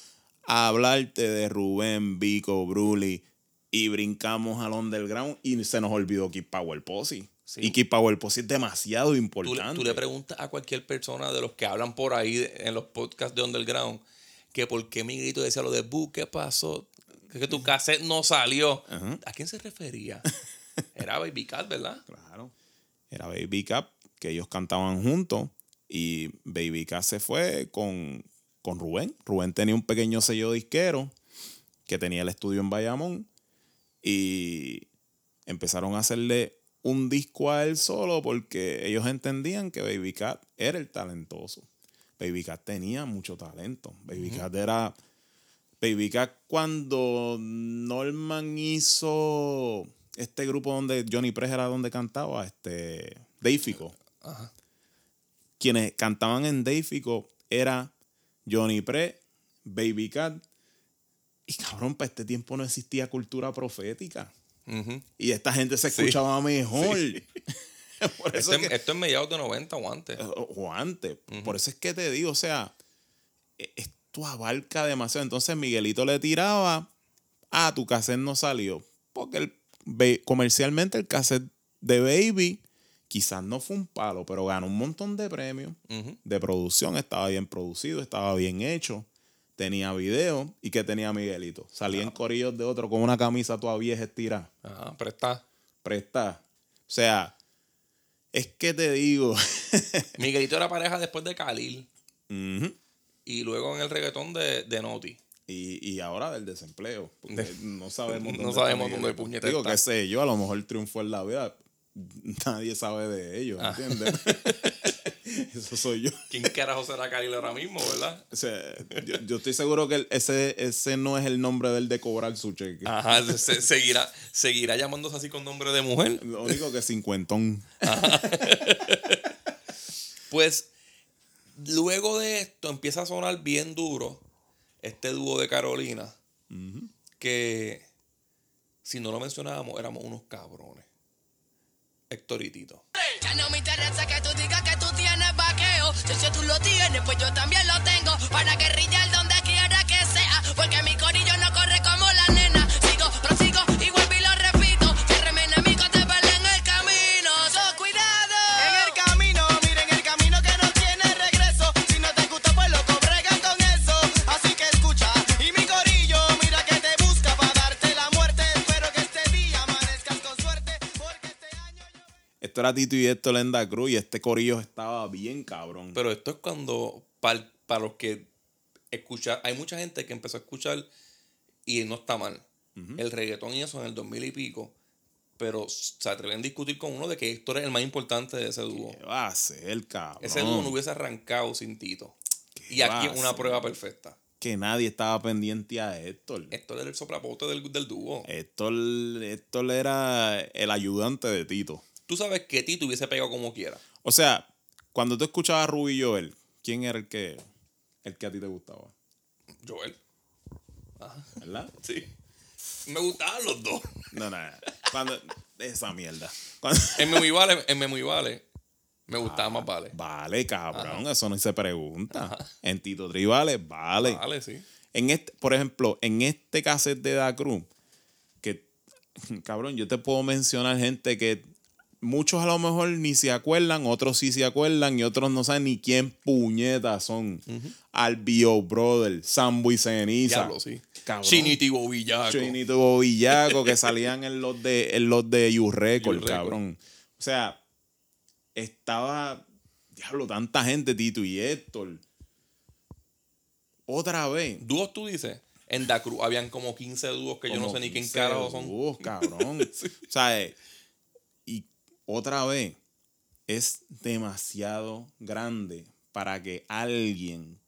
a hablarte de Rubén, Vico, Bruli y brincamos al underground y se nos olvidó Keep Power Posse. Sí. Y Keep Power Posse es demasiado Tú, le- importante. tú le preguntas a cualquier persona de los que hablan por ahí de- en los podcasts de Underground que por qué Miguelito decía lo de Bu, ¿qué pasó? Que tu cassette no salió. ¿A quién se refería? Era Baby Cat, ¿verdad? Claro. Era Baby Cap, que ellos cantaban juntos. Y Baby Cap se fue con, con Rubén. Rubén tenía un pequeño sello disquero que tenía el estudio en Bayamón. Y empezaron a hacerle un disco a él solo porque ellos entendían que Baby Cat era el talentoso. Baby Cat tenía mucho talento. Baby Cat era. Baby Cat, cuando Norman hizo este grupo donde Johnny Press era donde cantaba, este. Deifico. Quienes cantaban en Deifico era Johnny Press, Baby Cat. Y cabrón, para este tiempo no existía cultura profética. Y esta gente se Sí. escuchaba mejor. Por eso Esto, es es, que- esto es mediados de 90 o antes. o antes. Por eso es que te digo, o sea, e- esto abarca demasiado. Entonces Miguelito le tiraba, ah, tu cassette no salió. Porque el, comercialmente el cassette de Baby quizás no fue un palo, pero ganó un montón de premios de producción. Estaba bien producido, estaba bien hecho. Tenía video. ¿Y que tenía Miguelito? Salía en corillos de otro con una camisa toda vieja estirada. Ajá, pero está. Presta. O sea, es que te digo. Miguelito era pareja después de Khalil y luego en el reggaetón de, de Noti. Y, y ahora del desempleo. Porque De- no sabemos no dónde sabemos está dónde puñeta Digo, qué sé yo, a lo mejor triunfó en la vida. Nadie sabe de ellos, Ah. Eso soy yo. ¿Quién carajo será Khalil ahora mismo, verdad? O sea, yo, yo estoy seguro que ese, ese no es el nombre del de cobrar su cheque. Ajá, se- seguirá, seguirá llamándose así con nombre de mujer. Lo único que es cincuentón. Pues luego de esto empieza a sonar bien duro este dúo de Carolina. Que si no lo mencionábamos, éramos unos cabrones. Héctor y Tito. Ya no me interesa que tú digas que tú tienes vaqueo. Si eso tú lo tienes, pues yo también lo tengo. Para guerrillar donde quiera que sea. Porque mi corillo Esto era Tito y Héctor Lenda Cruz y este corillo estaba bien cabrón. Pero esto es cuando, para los que escuchar, hay mucha gente que empezó a escuchar y no está mal. El reggaetón y eso en el 2000 y pico. Pero se atreven a discutir con uno de que Héctor es el más importante de ese dúo. ¿Qué va a hacer, cabrón? Ese dúo no hubiese arrancado sin Tito. ¿Qué Y aquí es una prueba perfecta. Que nadie estaba pendiente a Héctor. Héctor era el soplapote del, del dúo. Héctor, Héctor era el ayudante de Tito. Tú sabes que Tito hubiese pegado como quiera. O sea, cuando tú escuchabas a Rubí Joel, ¿quién era el que, el que a ti te gustaba? Joel. ¿Verdad? Sí. Me gustaban los dos. No, no. Cuando, esa mierda. Cuando- En Memo y Vale, en Memo y Vale, me gustaba más Vale. vale, cabrón. Eso no se pregunta. En Tito Tribales, vale. Vale, sí. En este, por ejemplo, en este cassette de Da Cruz, que, cabrón, yo te puedo mencionar gente que muchos a lo mejor ni se acuerdan, otros sí se acuerdan y otros no saben ni quién puñetas son. Albio Brother, Sambo y Ceniza. Diablo, sí. Villaco. Chinito Bobillaco que salían en los de en los de Record, cabrón. O sea, estaba diablo tanta gente Tito y Héctor. Otra vez. Dúos tú dices. En Da Cruz habían como 15 dúos que yo no sé ni quién 15 carajo son. dúos, cabrón. O sea, eh, y otra vez, es demasiado grande para que alguien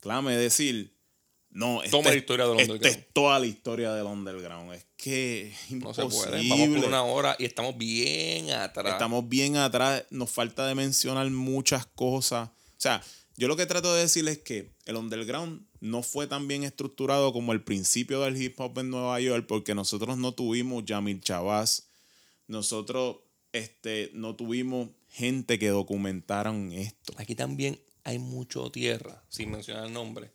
clame decir, no, esta Toma la es- historia del esta underground". es toda la historia del underground. Es que es No se imposible. puede. Vamos por una hora y estamos bien atrás. Estamos bien atrás, nos falta de mencionar muchas cosas. O sea, yo lo que trato de decir es que el underground no fue tan bien estructurado como el principio del hip hop en Nueva York, porque nosotros no tuvimos Yamil Chavaz, nosotros este, no tuvimos gente que documentaron esto. Aquí también hay mucho tierra, sin mencionar el nombre,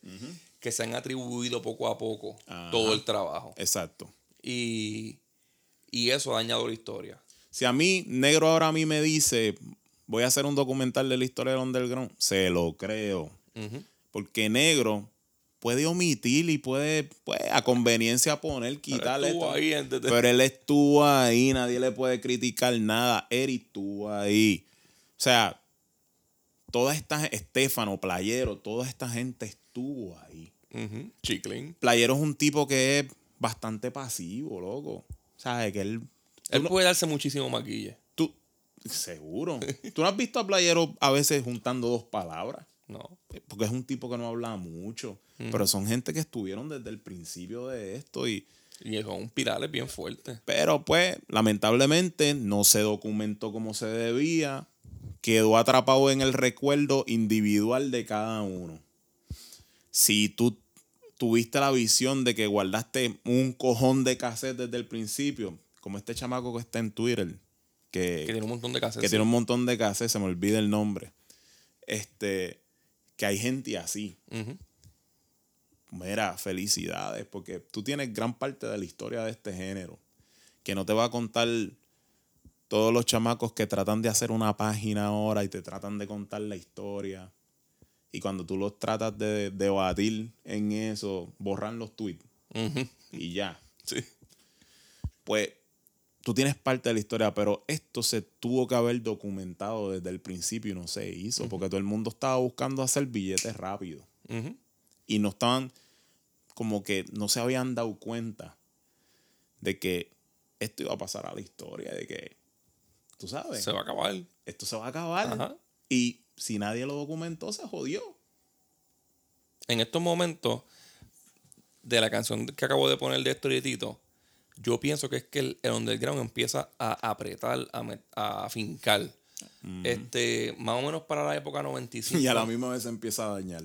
que se han atribuido poco a poco Ajá. todo el trabajo. Exacto. Y, y eso ha dañado la historia. Si a mí, negro ahora a mí me dice, voy a hacer un documental de la historia del underground, se lo creo. Porque negro puede omitir y puede, pues, a conveniencia poner, quitarle. estuvo esto. ahí Pero él estuvo ahí, nadie le puede criticar nada. Eric estuvo ahí. O sea, toda esta Estefano, Playero, toda esta gente estuvo ahí. Ujú. Chiclin. Playero es un tipo que es bastante pasivo, loco. ¿Sabes? Que él. Él no- puede darse muchísimo maquille. tú, seguro. ¿Tú no has visto a Playero a veces juntando dos palabras? No. Porque es un tipo que no habla mucho. Pero son gente que estuvieron desde el principio de esto y... Y son pirales bien fuertes. Pero pues, lamentablemente, no se documentó como se debía. Quedó atrapado en el recuerdo individual de cada uno. Si tú tuviste la visión de que guardaste un cojón de cassette desde el principio, como este chamaco que está en Twitter, que, Que tiene un montón de casas. que tiene un montón de cassettes, se me olvida el nombre. Este, que hay gente así. Mira, felicidades, porque tú tienes gran parte de la historia de este género, que no te va a contar todos los chamacos que tratan de hacer una página ahora y te tratan de contar la historia. Y cuando tú los tratas de debatir en eso, borran los tweets y ya. Sí. Pues tú tienes parte de la historia, pero esto se tuvo que haber documentado desde el principio y no se hizo, porque todo el mundo estaba buscando hacer billetes rápido y no estaban como que no se habían dado cuenta de que esto iba a pasar a la historia, de que tú sabes, Se va a acabar. esto se va a acabar Ajá. y si nadie lo documentó se jodió. En estos momentos, de la canción que acabo de poner de Héctor y Tito, yo pienso que es que el, el underground empieza a apretar, a, met- a fincar. Este, más o menos para la época 95. Y a la misma vez se empieza a dañar.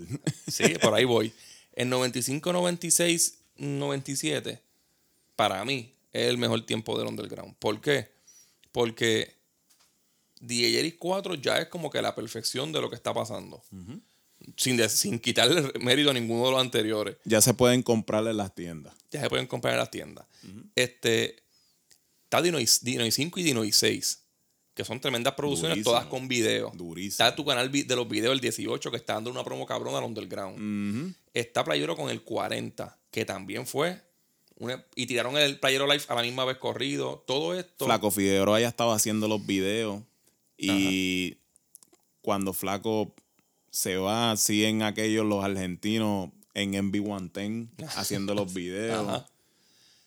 Sí, por ahí voy. En 95, 96, 97, para mí es el mejor tiempo del underground. ¿Por qué? Porque DJ Eric 4 ya es como que la perfección de lo que está pasando. Sin, de- sin quitarle mérito a ninguno de los anteriores. Ya se pueden comprar en las tiendas. Ya se pueden comprar en las tiendas. Este, está Dinoy, Dinoy 5 y Dinoy 6, que son tremendas producciones, Durísimo. todas con video. Durísimo. Está tu canal de los videos el 18, que está dando una promo cabrona al underground. Está Playero con el 40, que también fue. una- y tiraron el Playero Live a la misma vez corrido. Todo esto. Flaco Figueroa ya estaba haciendo los videos. Y cuando Flaco se va, siguen aquellos los argentinos en MV110 haciendo los videos. Ajá.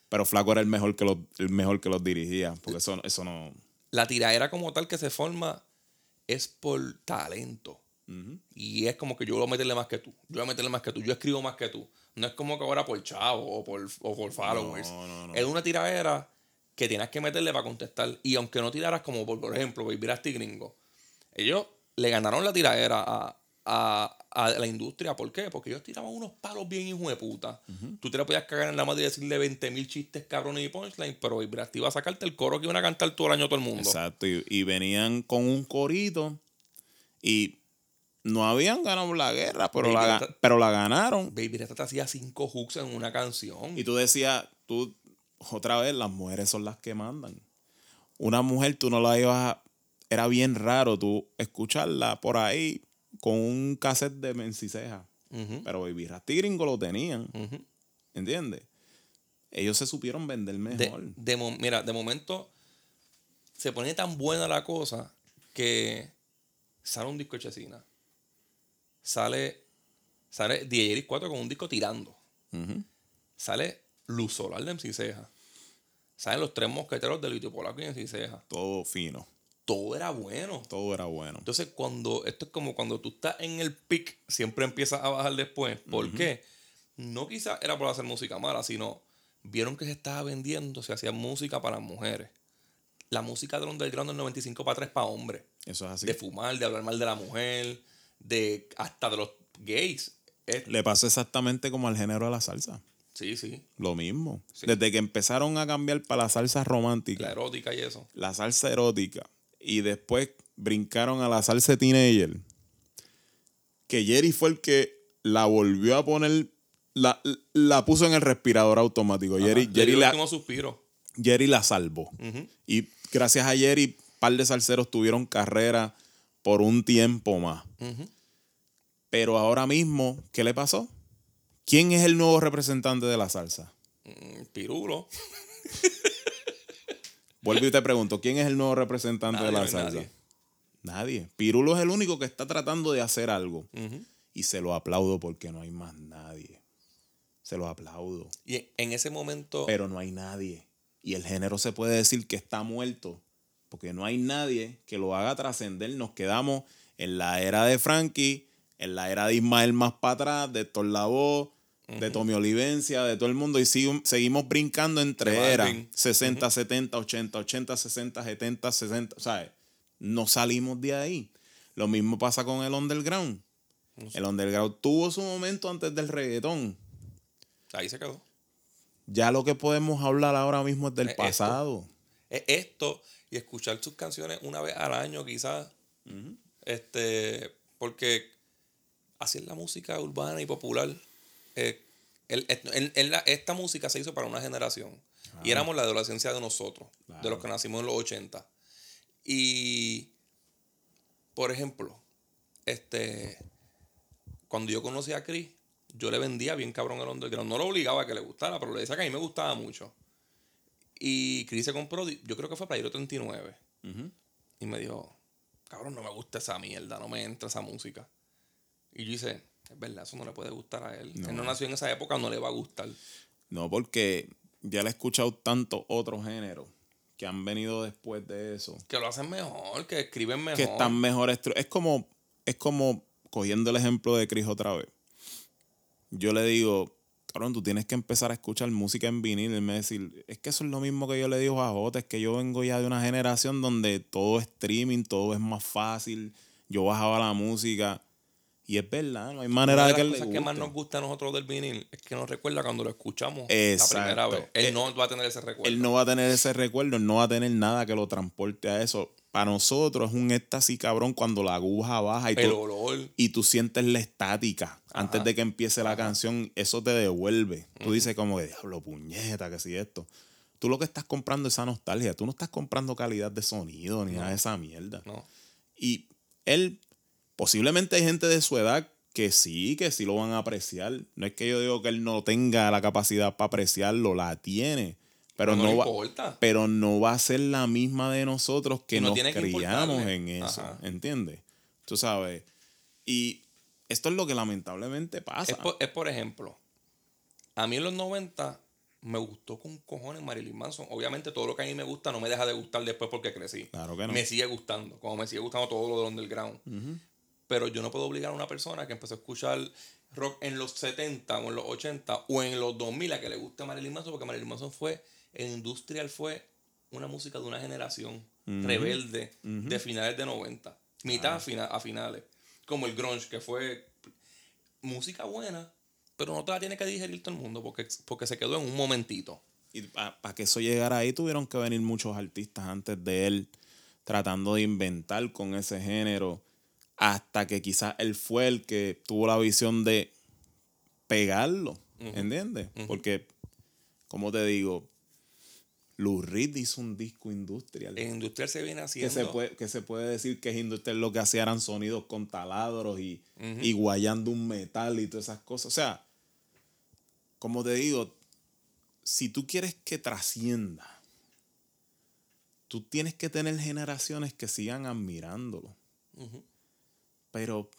Pero Flaco era el mejor que los, el mejor que los dirigía. Porque eso, eso no. La tiradera como tal que se forma es por talento. Y es como que yo voy a meterle más que tú. Yo voy a meterle más que tú. Yo escribo más que tú. No es como que ahora por chavo o por, o por followers. No, no, no. Es una tiradera que tienes que meterle para contestar. Y aunque no tiraras como, por, por ejemplo, Baby Rasty Gringo, ellos le ganaron la tiradera a, a, a la industria. ¿Por qué? Porque ellos tiraban unos palos bien hijos de puta. Tú te la podías cagar en la madre y decirle 20 mil chistes cabrones y punchline, pero Rasta iba a sacarte el coro que iban a cantar todo el año todo el mundo. Exacto. Y, y venían con un corito y no habían ganado la guerra, pero, Baby la, Rasta- pero la ganaron. Baby Rasta te hacía cinco hooks en una canción. Y tú decías, tú, otra vez, las mujeres son las que mandan. Una mujer, tú no la ibas a. Era bien raro tú escucharla por ahí con un cassette de Menciceja. Ujú, Pero Baby Rasta y Gringo lo tenían. ujú. ¿Entiendes? Ellos se supieron vender De, mejor. de mira, de momento se pone tan buena la cosa que sale un disco de Chesina. Sale, sale DJ 4 con un disco tirando. Sale Luz Solar de MC Ceja. Salen los tres mosqueteros de Litio Polaco y MC Ceja. Todo fino. Todo era bueno. Todo era bueno. Entonces, cuando esto es como cuando tú estás en el pic, siempre empiezas a bajar después. ¿Por qué? No quizás era por hacer música mala, sino vieron que se estaba vendiendo, se hacía música para mujeres. La música del underground del 95 para 3 para hombres. Eso es así. De fumar, de hablar mal de la mujer, de hasta de los gays. Es- Le pasó exactamente como al género de la salsa. sí, sí. Lo mismo. Sí. Desde que empezaron a cambiar para la salsa romántica, La erótica y eso. la salsa erótica, y después brincaron a la salsa teenager, que Jerry fue el que la volvió a poner, la, la puso en el respirador automático. Jerry, Ajá, Jerry la, suspiro. Jerry la salvó. Y gracias a Jerry, un par de salseros tuvieron carrera por un tiempo más. Pero ahora mismo, ¿qué le pasó? ¿Quién es el nuevo representante de la salsa? Mm, Pirulo. Vuelvo y te pregunto, ¿quién es el nuevo representante Nadie, de la salsa? nadie. Nadie. Pirulo es el único que está tratando de hacer algo. Y se lo aplaudo porque no hay más nadie. Se lo aplaudo. Y en ese momento. Pero no hay nadie. Y el género se puede decir que está muerto. Porque no hay nadie que lo haga trascender. Nos quedamos en la era de Frankie, en la era de Ismael más para atrás, de Héctor Lavoe, de Tommy Olivencia, de todo el mundo. Y sigo- seguimos brincando entre eras. Balvin. 60, 70, 80, 80, 60, 70, 60. ¿Sabes? No salimos de ahí. Lo mismo pasa con el underground. El underground tuvo su momento antes del reggaetón. Ahí se quedó. Ya lo que podemos hablar ahora mismo es del Es esto. pasado. Es esto y escuchar sus canciones una vez al año, quizás. Este, porque así es la música urbana y popular. Eh, el- el- el- la- esta música se hizo para una generación. Y éramos la adolescencia de nosotros, de los que nacimos en los 80. Y, por ejemplo, este, cuando yo conocí a Chris, yo le vendía bien cabrón el underground. No lo obligaba a que le gustara, pero le decía que a mí me gustaba mucho. Y Chris se compró, yo creo que fue para ir 39. Y me dijo, cabrón, no me gusta esa mierda, no me entra esa música. Y yo hice, es verdad, eso no le puede gustar a él. Él no nació en esa época, no le va a gustar. No, porque ya le he escuchado tantos otros géneros que han venido después de eso. Que lo hacen mejor, que escriben mejor. Que están mejor Es como, es como cogiendo el ejemplo de Chris otra vez. Yo le digo, cabrón, tú tienes que empezar a escuchar música en vinil. Y él me decir, es que eso es lo mismo que yo le digo a Jota, es que yo vengo ya de una generación donde todo es streaming, todo es más fácil. Yo bajaba la música. Y es verdad, no hay manera de de que él le cosas que más guste. nos gusta a nosotros del vinil es que nos recuerda cuando lo escuchamos Exacto. la primera vez. Él Eh, no va a tener ese recuerdo. Él no va a tener ese recuerdo, él no va a tener nada que lo transporte a eso. Para nosotros es un éxtasis cabrón cuando la aguja baja y, el tú, olor. y tú sientes la estática antes de que empiece la canción, eso te devuelve. Tú dices como que diablo, puñeta, que si esto. Tú lo que estás comprando es esa nostalgia, tú no estás comprando calidad de sonido ni nada de esa mierda. No. Y él, posiblemente hay gente de su edad que sí, que sí lo van a apreciar. No es que yo digo que él no tenga la capacidad para apreciarlo, la tiene. Pero No va, importa. pero no va a ser la misma de nosotros que no nos tiene que criamos importarle. en eso. Ajá. ¿Entiendes? Tú sabes. Y esto es lo que lamentablemente pasa. Es por, es por ejemplo, a mí en los 90 me gustó con cojones Marilyn Manson. Obviamente todo lo que a mí me gusta no me deja de gustar después porque crecí. Claro que no. Me sigue gustando, como me sigue gustando todo lo del underground. Pero yo no puedo obligar a una persona que empezó a escuchar rock en los 70 o en los 80 o en los 2000 a que le guste Marilyn Manson porque Marilyn Manson fue, en industrial fue una música de una generación rebelde de finales de 90, mitad a, fina- a finales. como el grunge, que fue música buena, pero no te la tiene que digerir todo el mundo porque, porque se quedó en un momentito. Y para que eso llegara ahí tuvieron que venir muchos artistas antes de él tratando de inventar con ese género hasta que quizás él fue el que tuvo la visión de pegarlo, ¿entiendes? Porque, como te digo, Lou Reed hizo un disco industrial. El industrial se viene que haciendo. se, puede, que se puede decir que es industrial lo que hacía eran sonidos con taladros y, y guayando un metal y todas esas cosas. O sea, como te digo, si tú quieres que trascienda, tú tienes que tener generaciones que sigan admirándolo. Ujú. Pero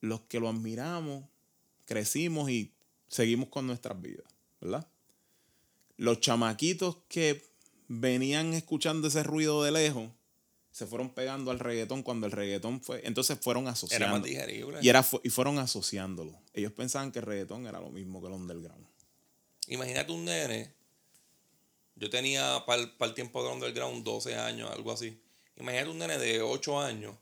los que lo admiramos, crecimos y seguimos con nuestras vidas, ¿verdad? Los chamaquitos que venían escuchando ese ruido de lejos, se fueron pegando al reggaetón cuando el reggaetón fue, entonces fueron asociando. Era más digerible. Y, era, y fueron asociándolo. Ellos pensaban que el reggaetón era lo mismo que el underground. Imagínate un nene. Yo tenía para el, tiempo de underground 12 años, algo así. Imagínate un nene de 8 años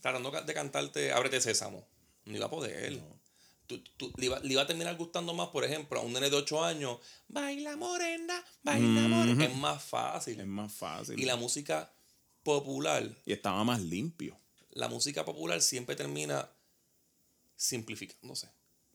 tratando de cantarte Ábrete Sésamo. No iba a poder. Tú- tú- le, iba, le iba a terminar gustando más, por ejemplo, a un nene de 8 años. Baila morena, baila morena. Es más fácil. Es más fácil. Y la música popular, Y estaba más limpio. la música popular siempre termina simplificándose.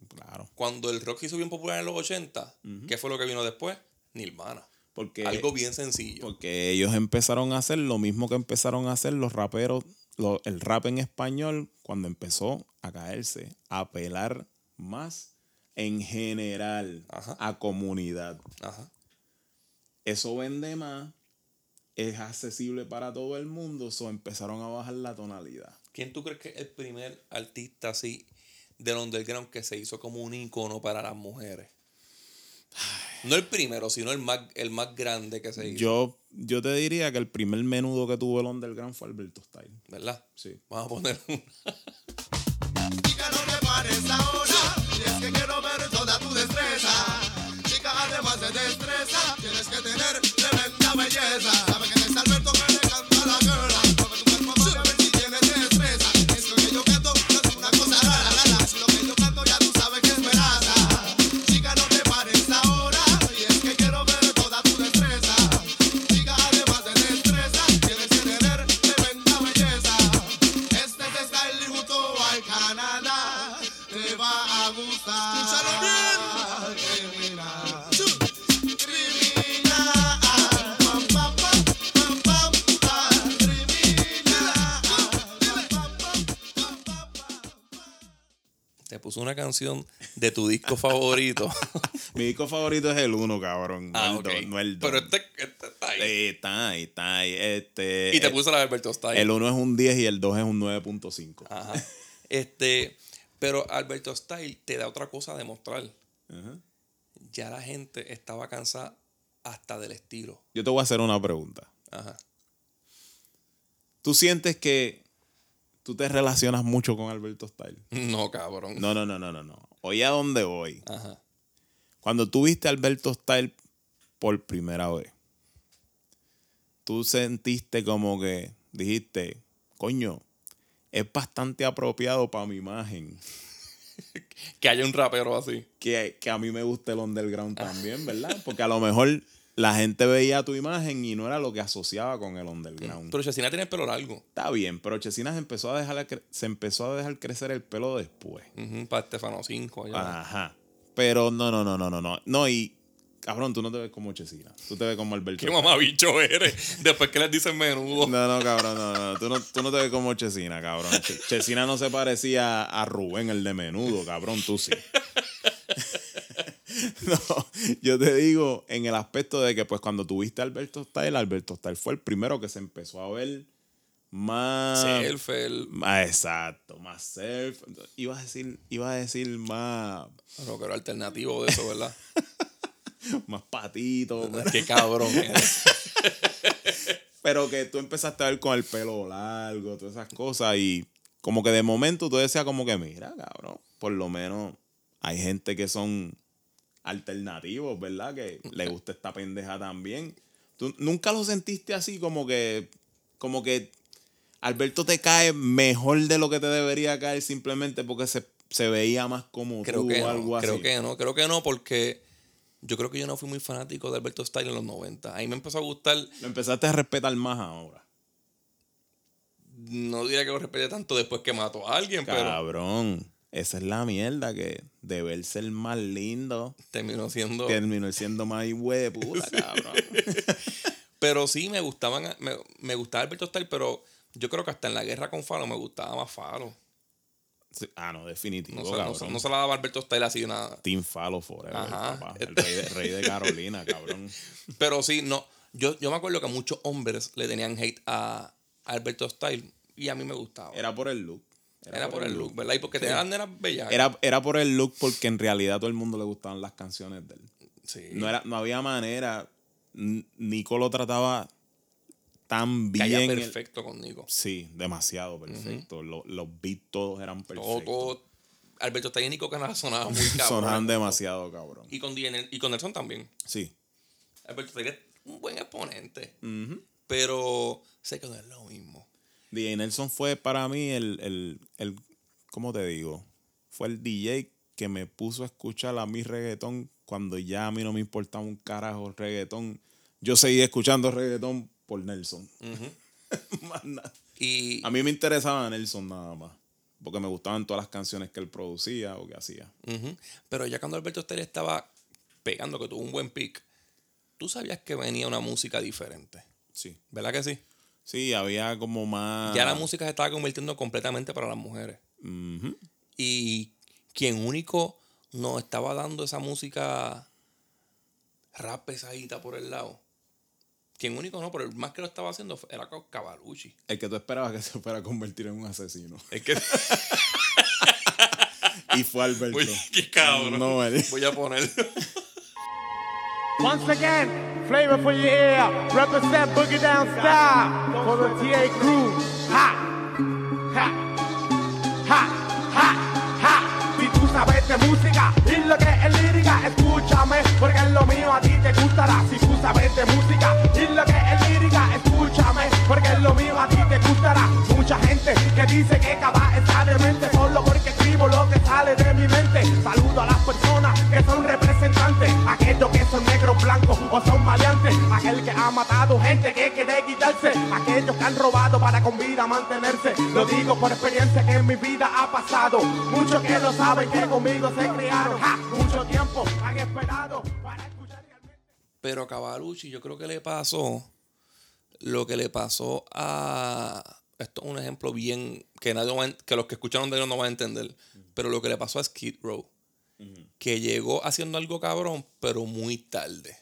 Claro. Cuando el rock hizo bien popular en los 80, ¿qué fue lo que vino después? Nirvana. Porque, Algo bien sencillo. porque ellos empezaron a hacer lo mismo que empezaron a hacer los raperos, lo- el rap en español, cuando empezó a caerse, a apelar más en general Ajá. a comunidad. Ajá. Eso vende más, es accesible para todo el mundo, so empezaron a bajar la tonalidad. ¿Quién tú crees que es el primer artista así del underground que se hizo como un icono para las mujeres? No el primero, sino el más, el más grande que se hizo. Yo, yo te diría que el primer menudo que tuvo el underground fue Alberto Style. ¿Verdad? Sí. Vamos a poner un... Chica, no te pares ahora, y es que quiero ver toda tu destreza. Chica, además de destreza, tienes que tener tremenda belleza. Canción de tu disco favorito. Mi disco favorito es el 1, cabrón. No ah, el ok. dos, no el dos. Pero este, este está ahí. Está ahí, está ahí. Este, y te eh, puso la de Alberto Style. El 1 es un 10 y el 2 es un 9.5. Ajá. Este, pero Alberto Style te da otra cosa a demostrar. Ajá. Ya la gente estaba cansada hasta del estilo. Yo te voy a hacer una pregunta. Ajá. ¿Tú sientes que tú te relacionas mucho con Alberto Style? No, cabrón. No, no, no, no, no, no. Oye, ¿a dónde voy? Ajá. Cuando tú viste a Alberto Style por primera vez, tú sentiste como que dijiste, coño, es bastante apropiado para mi imagen. Que haya un rapero así. que, que a mí me gusta el underground también, ¿verdad? Porque a lo mejor la gente veía tu imagen y no era lo que asociaba con el underground. Pero Chesina tiene el pelo largo. Está bien, pero Chesina se empezó a dejar, cre- se empezó a dejar crecer el pelo después. Para Estefano 5. allá. Ajá. Pero no, no, no, no, no, no. No, y cabrón, tú no te ves como Chesina. Tú te ves como Alberto. ¿Qué mamabicho eres? Después que les dicen menudo. No, no, cabrón, no, no. Tú no, tú no te ves como Chesina, cabrón. Che- Chesina no se parecía a Rubén, el de menudo, cabrón, tú sí. No, yo te digo en el aspecto de que pues cuando tuviste a Alberto Style, Alberto Style fue el primero que se empezó a ver más... Self, el Más exacto, más self. Iba a decir, iba a decir más, rockero alternativo de eso, ¿verdad? más patito. Qué cabrón. Pero que tú empezaste a ver con el pelo largo, todas esas cosas. Y como que de momento tú decías como que, mira, cabrón, por lo menos hay gente que son alternativos, ¿verdad? Que le gusta esta pendeja también. ¿Tú nunca lo sentiste así como que, como que Alberto te cae mejor de lo que te debería caer simplemente porque se, se veía más como Creo tú que o no, algo así. creo que no, creo que no, porque yo creo que yo no fui muy fanático de Alberto Style en los 90. Ahí me empezó a gustar, Lo empezaste a respetar más ahora. no diría que lo respeté tanto después que mató a alguien, pero Cabrón. Esa es la mierda que de verse el más lindo terminó siendo... terminó siendo más hueputa, cabrón. Pero sí, me gustaban, me, me gustaba Alberto Style, pero yo creo que hasta en la guerra con Falo me gustaba más Falo. Sí, Ah, no, definitivo, No se, no, no se la daba Alberto Style así nada. Team Falo Forever, Ajá. papá. El rey de, rey de Carolina, cabrón. Pero sí, no. Yo, yo me acuerdo que muchos hombres le tenían hate a Alberto Style y a mí me gustaba. Era por el look. Era, por el look, ¿verdad? Y porque tenía las nenas bellas. Era, era por el look porque en realidad a todo el mundo le gustaban las canciones de él. Sí. No, era, no había manera. Nico lo trataba tan bien. el- perfecto con Nico. sí, demasiado perfecto. Lo- los beats todos eran perfectos. todo. Alberto Style y Nico Canal sonaban muy cabrón. Sonaban demasiado, cabrón. Y con, y con Nelson también. Sí. Alberto Style es un buen exponente. Ujú. Pero sé que no es lo mismo. DJ Nelson fue para mí el, el, el, ¿cómo te digo? Fue el DJ que me puso a escuchar a mi reggaetón cuando ya a mí no me importaba un carajo el reggaetón. Yo seguía escuchando reggaetón por Nelson. Más nada. Y, A mí me interesaba Nelson nada más. Porque me gustaban todas las canciones que él producía o que hacía. Pero ya cuando Alberto Style estaba pegando, que tuvo un buen pick, tú sabías que venía una música diferente. Sí. ¿Verdad que sí? Sí, había como más. Ya la música se estaba convirtiendo completamente para las mujeres. Y quien único nos estaba dando esa música rap pesadita por el lado. Quien único no, pero el más que lo estaba haciendo era Cavalucci. El que tú esperabas que se fuera a convertir en un asesino. Es que. Y fue Alberto. Uy, qué cabrón. No, él- Voy a poner. Once again, flavor for your ear. Represent Boogie Down Style for the TA crew. Ha, ha, ha, ha, ha. Si tú sabes de música y lo que es lírica, escúchame, porque es lo mío a ti te gustará. Si tú sabes de música y lo que es lírica, escúchame, porque es lo mío a ti te gustará. Mucha gente que dice que cada está demente solo porque escribo lo que sale de mi mente. Saludo a las personas que son representantes, aquellos que son negros, blancos o son maleantes, aquel que ha matado gente que quiere quitarse, aquellos que han robado para con vida mantenerse. Lo digo por experiencia que en mi vida ha pasado. Muchos que no saben que conmigo se criaron, Ja, mucho tiempo han esperado para escuchar realmente. Pero a Cavalucci yo creo que le pasó lo que le pasó a... Esto es un ejemplo bien que, nadie va que los que escucharon de él no van a entender. Pero lo que le pasó a Skid Row. Que llegó haciendo algo cabrón, pero muy tarde.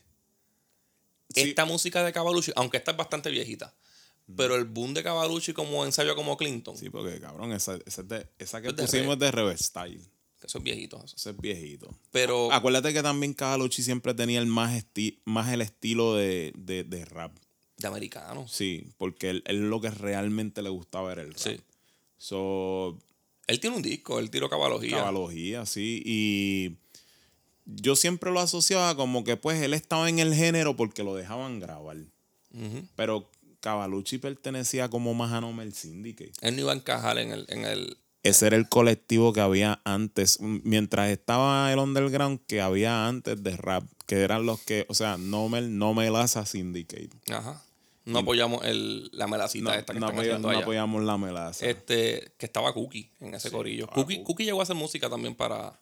Sí. Esta música de Cavalucci, aunque esta es bastante viejita, pero el boom de Cavalucci como ensayo como Clinton, Sí, porque cabrón, esa, esa, es de- esa que Es de pusimos re- es de Reverse Style. eso es viejito. eso. Es viejito. Pero Acuérdate que también Cavalucci siempre tenía el más, esti- más el estilo de, de, de rap. de americanos. Sí, porque él, él lo que realmente le gustaba era el rap. Sí. So, Él tiene un disco, él tiró cabalogía. cabalogía, sí. Y yo siempre lo asociaba como que pues él estaba en el género porque lo dejaban grabar. Pero Cavalucci pertenecía como más a Nomel Syndicate. Él no iba a encajar en el, en el Ese era el colectivo que había antes, mientras estaba el underground que había antes de rap, que eran los que, o sea, Nomel, Nomelaza Syndicate. Ajá. No apoyamos el, la melacita No, esta que no están haciendo no allá. apoyamos la melaza. Este, que estaba Cookie en ese Sí, corillo. Cookie, Cookie. Cookie llegó a hacer música también para.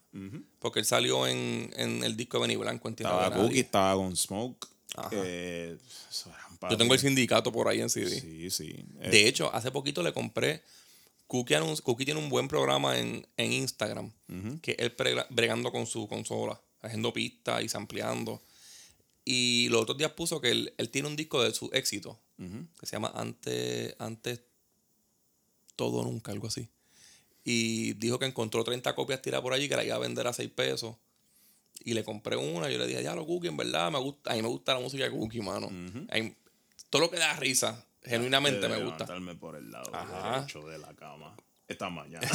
Porque él salió en, en el disco de Benny Blanco en estaba Nadie. Cookie, estaba con Smoke. Ajá. eh, Yo tengo el sindicato por ahí en CD. Sí, sí. Eh, De hecho, hace poquito le compré. Cookie, anun- Cookie tiene un buen programa en, en Instagram. Que él bregando con su consola, haciendo pistas y sampleando. Y los otros días puso que él, él tiene un disco de su éxito. Que se llama Antes, Antes Todo Nunca, algo así. Y dijo que encontró 30 copias tiradas por allí que la iba a vender a 6 pesos. Y le compré una. Yo le dije, ya lo Cookie, en verdad, me gusta, a mí me gusta la música de Cookie, mano. Mí- todo lo que da risa, genuinamente de me gusta. por el lado derecho de la cama esta mañana.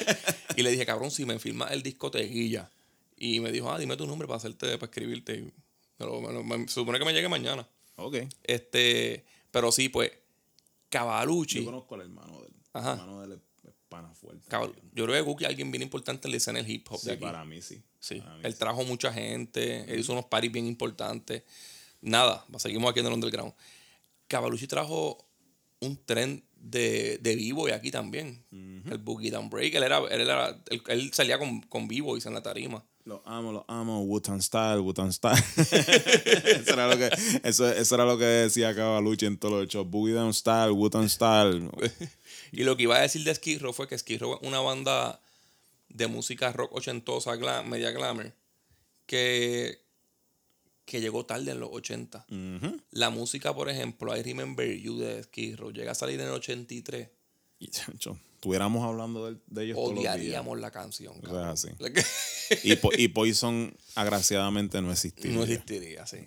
Y le dije, cabrón, si me firma el disco Teguilla. Y me dijo, ah, dime tu nombre para hacerte, para escribirte. Y se supone que me llegue mañana. ok. Este, pero sí, pues, Cavalucci. Yo conozco al hermano de él. Ajá. El hermano de él es es pana fuerte. Cabal- yo creo que Guki es alguien bien importante en la escena del hip hop Sí, de aquí. para mí sí. Sí, Para mí él sí. trajo mucha gente, él hizo unos parties bien importantes. Nada, seguimos aquí en el underground. Cavalucci trajo un tren de, de b-boy aquí también. El Boogie Down Break. Él, era, él, era- él, él salía con, con b-boys en la tarima. Lo amo, lo amo. Wutan Style, Wutan Style. eso, era lo que, eso, eso era lo que decía Cavalucci en todos los shows. Boogie Down Style, Wutan Style. Y lo que iba a decir de Skid Row fue que Skid Row es una banda de música rock ochentosa, media glamour, que, que llegó tarde en los 80. Ujú. La música, por ejemplo, I Remember You de Skid Row llega a salir en el 83. Y, estuviéramos hablando de, de ellos todos los días. Odiaríamos la canción. Es cabrón. así. Y, Po- y Poison, agraciadamente, no existiría. No existiría, sí.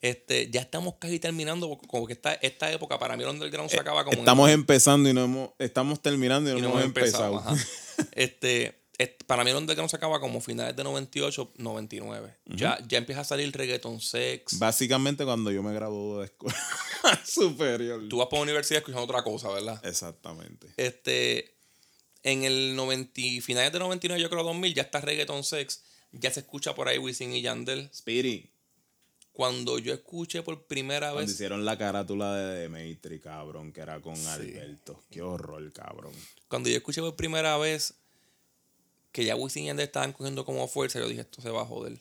Este, ya estamos casi terminando, como que esta, esta época para mí el underground se acaba como en- Eh, Estamos empezando y no hemos... Estamos terminando y no, y no hemos empezado. ajá. este, est- para mí el underground se acaba como finales de 98, 99. ya, ya empieza a salir reggaeton sex. Básicamente cuando yo me gradué de escuela superior. Tú vas por la universidad escuchando otra cosa, ¿verdad? Exactamente. Este, en el 90, y- finales de 99, yo creo 2000, ya está reggaeton sex. Ya se escucha por ahí Wisin y Yandel. Speedy. Cuando yo escuché por primera Cuando vez hicieron la carátula de Demetri, cabrón, que era con Alberto. Qué horror, cabrón. Cuando yo escuché por primera vez que ya Wisin y Yandel estaban cogiendo como fuerza, yo dije, esto se va a joder.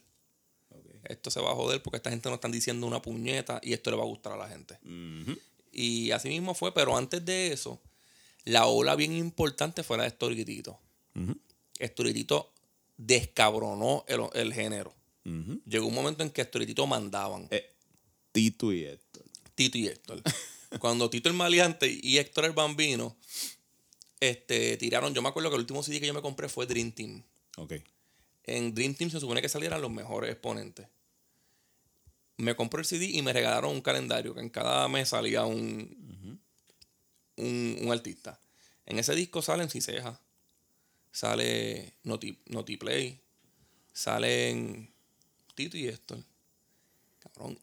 Esto se va a joder porque esta gente no están diciendo una puñeta y esto le va a gustar a la gente. Y así mismo fue, pero antes de eso, la ola bien importante fue la de Storitito. Storitito descabronó el, el género. Llegó un momento en que Storitito mandaban. Eh, Tito y Héctor. Tito y Héctor. Cuando Tito el Maleante y Héctor el Bambino este, tiraron, yo me acuerdo que el último CD que yo me compré fue Dream Team. Ok. En Dream Team se supone que salieran los mejores exponentes. Me compré el CD y me regalaron un calendario que en cada mes salía un, un, un artista. En ese disco salen Ciseja, sale Noti, Notiplay, salen Tito y Héctor. Cabrón.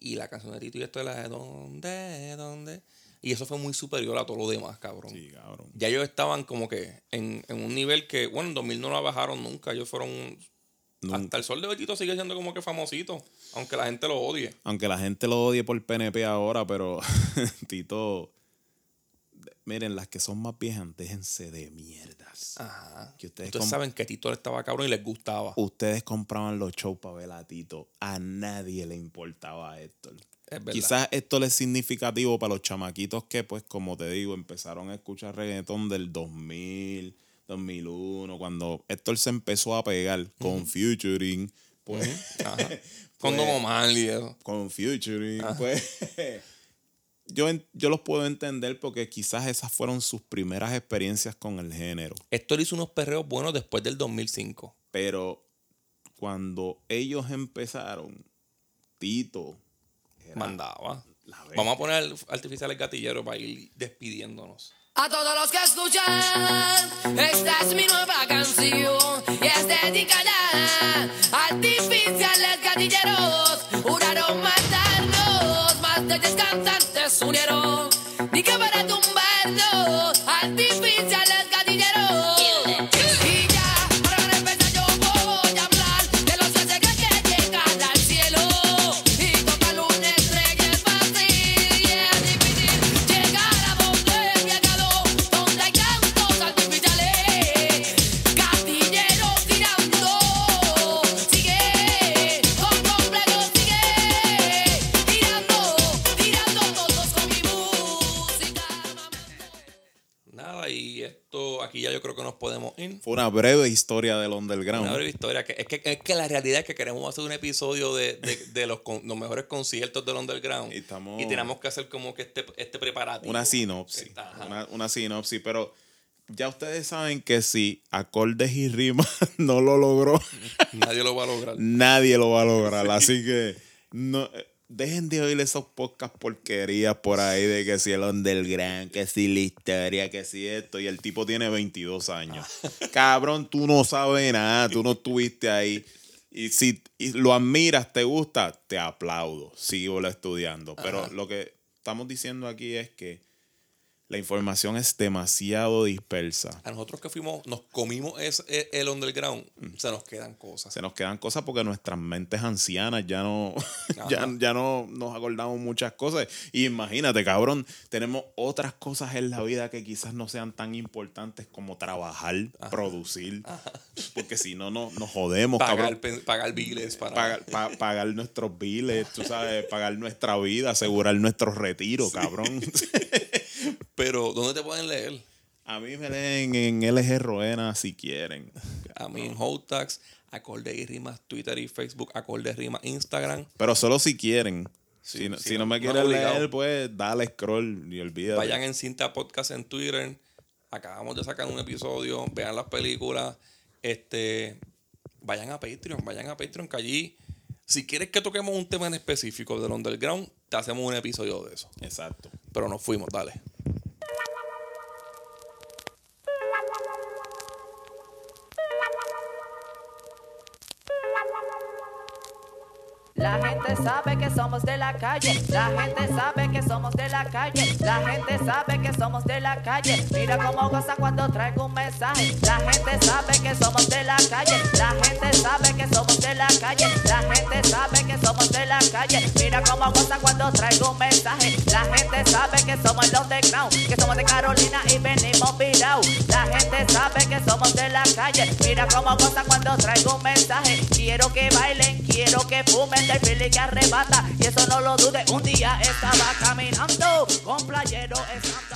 Y la canción de Tito y Héctor es la de ¿Dónde? ¿Dónde? Y eso fue muy superior a todo lo demás, cabrón. Sí, cabrón. Ya ellos estaban como que en, en un nivel que, bueno, en 2000 no la bajaron nunca. Ellos fueron. Nunca. Hasta el sol de Betito sigue siendo como que famosito, aunque la gente lo odie. Aunque la gente lo odie por PNP ahora, pero Tito. Miren, las que son más viejas, déjense de mierdas. Ajá. Que ustedes, saben que Tito estaba cabrón y les gustaba. ustedes compraban los shows para ver a Tito. A nadie le importaba a Héctor. Es. Quizás esto es significativo para los chamaquitos que, pues, como te digo, empezaron a escuchar reggaetón del 2000, 2001, cuando Héctor se empezó a pegar con Futuring, pues, Ajá. Con Don pues, Omar y eso. con Futuring, pues, yo, yo los puedo entender porque quizás esas fueron sus primeras experiencias con el género. Héctor hizo unos perreos buenos después del 2005. Pero cuando ellos empezaron, Tito era Mandaba. la Vamos a poner artificiales gatilleros para ir despidiéndonos. A todos los que escuchan, esta es mi nueva canción y es dedicada a artificiales gatilleros. Juraron matarnos, de diez cantantes unieron. Ni que para tumbarnos, artificiales gatilleros. Fue una breve historia del underground. Una breve historia. Que, es, que, es que la realidad es que queremos hacer un episodio de, de, de los, con- los mejores conciertos del underground. Y estamos- Y tenemos que hacer como que este, este preparativo. Una sinopsis. Una, una sinopsis, pero ya ustedes saben que si acordes y rimas no lo logró, Nadie lo va a lograr. nadie lo va a lograr. Así que no, dejen de oír esos podcast porquerías por ahí de que si el underground, que si la historia, que si esto. Y el tipo tiene 22 años. Cabrón, tú no sabes nada, tú no estuviste ahí. Y si y lo admiras, te gusta, te aplaudo. Sigo estudiando. Pero Ajá. lo que estamos diciendo aquí es que La información es demasiado dispersa. A nosotros que fuimos, nos comimos ese- e- el underground, se nos quedan cosas. Se nos quedan cosas porque nuestras mentes ancianas ya no, ya, ya no nos acordamos muchas cosas. Y imagínate, cabrón, tenemos otras cosas en la vida que quizás no sean tan importantes como trabajar, producir. Porque si no, no nos jodemos, Pagar, cabrón. pagar biles para. Pagar, pa- pagar nuestros biles, tú sabes, pagar nuestra vida, asegurar nuestro retiro, cabrón. Pero, ¿dónde te pueden leer? A mí me leen en LG Roena si quieren. A mí en Hotax, Acorde y Rimas, Twitter y Facebook, Acorde y Rimas, Instagram. Pero solo si quieren. Sí, si no, si me quieren obligado. leer, pues dale scroll y olvídate. Vayan en Cinta Podcast en Twitter. Acabamos de sacar un episodio. Vean las películas. Este, vayan a Patreon. Vayan a Patreon que allí, si quieres que toquemos un tema en específico del underground, te hacemos un episodio de eso. Exacto. Pero nos fuimos, dale. La gente sabe que somos de la calle. La gente sabe que somos de la calle. La gente sabe que somos de la calle. Mira cómo goza cuando traigo un mensaje. La gente sabe que somos de la calle. La gente sabe que somos de la calle. La gente sabe que somos de la calle. Mira cómo goza cuando traigo un mensaje. La gente sabe que somos los de Crown. Que somos de Carolina y venimos virao. La gente sabe que somos de la calle. Mira cómo goza cuando traigo un mensaje. Quiero que bailen, quiero que fumen del feeling que arrebata. Y eso no lo dudes. Un día estaba caminando con playero. esa-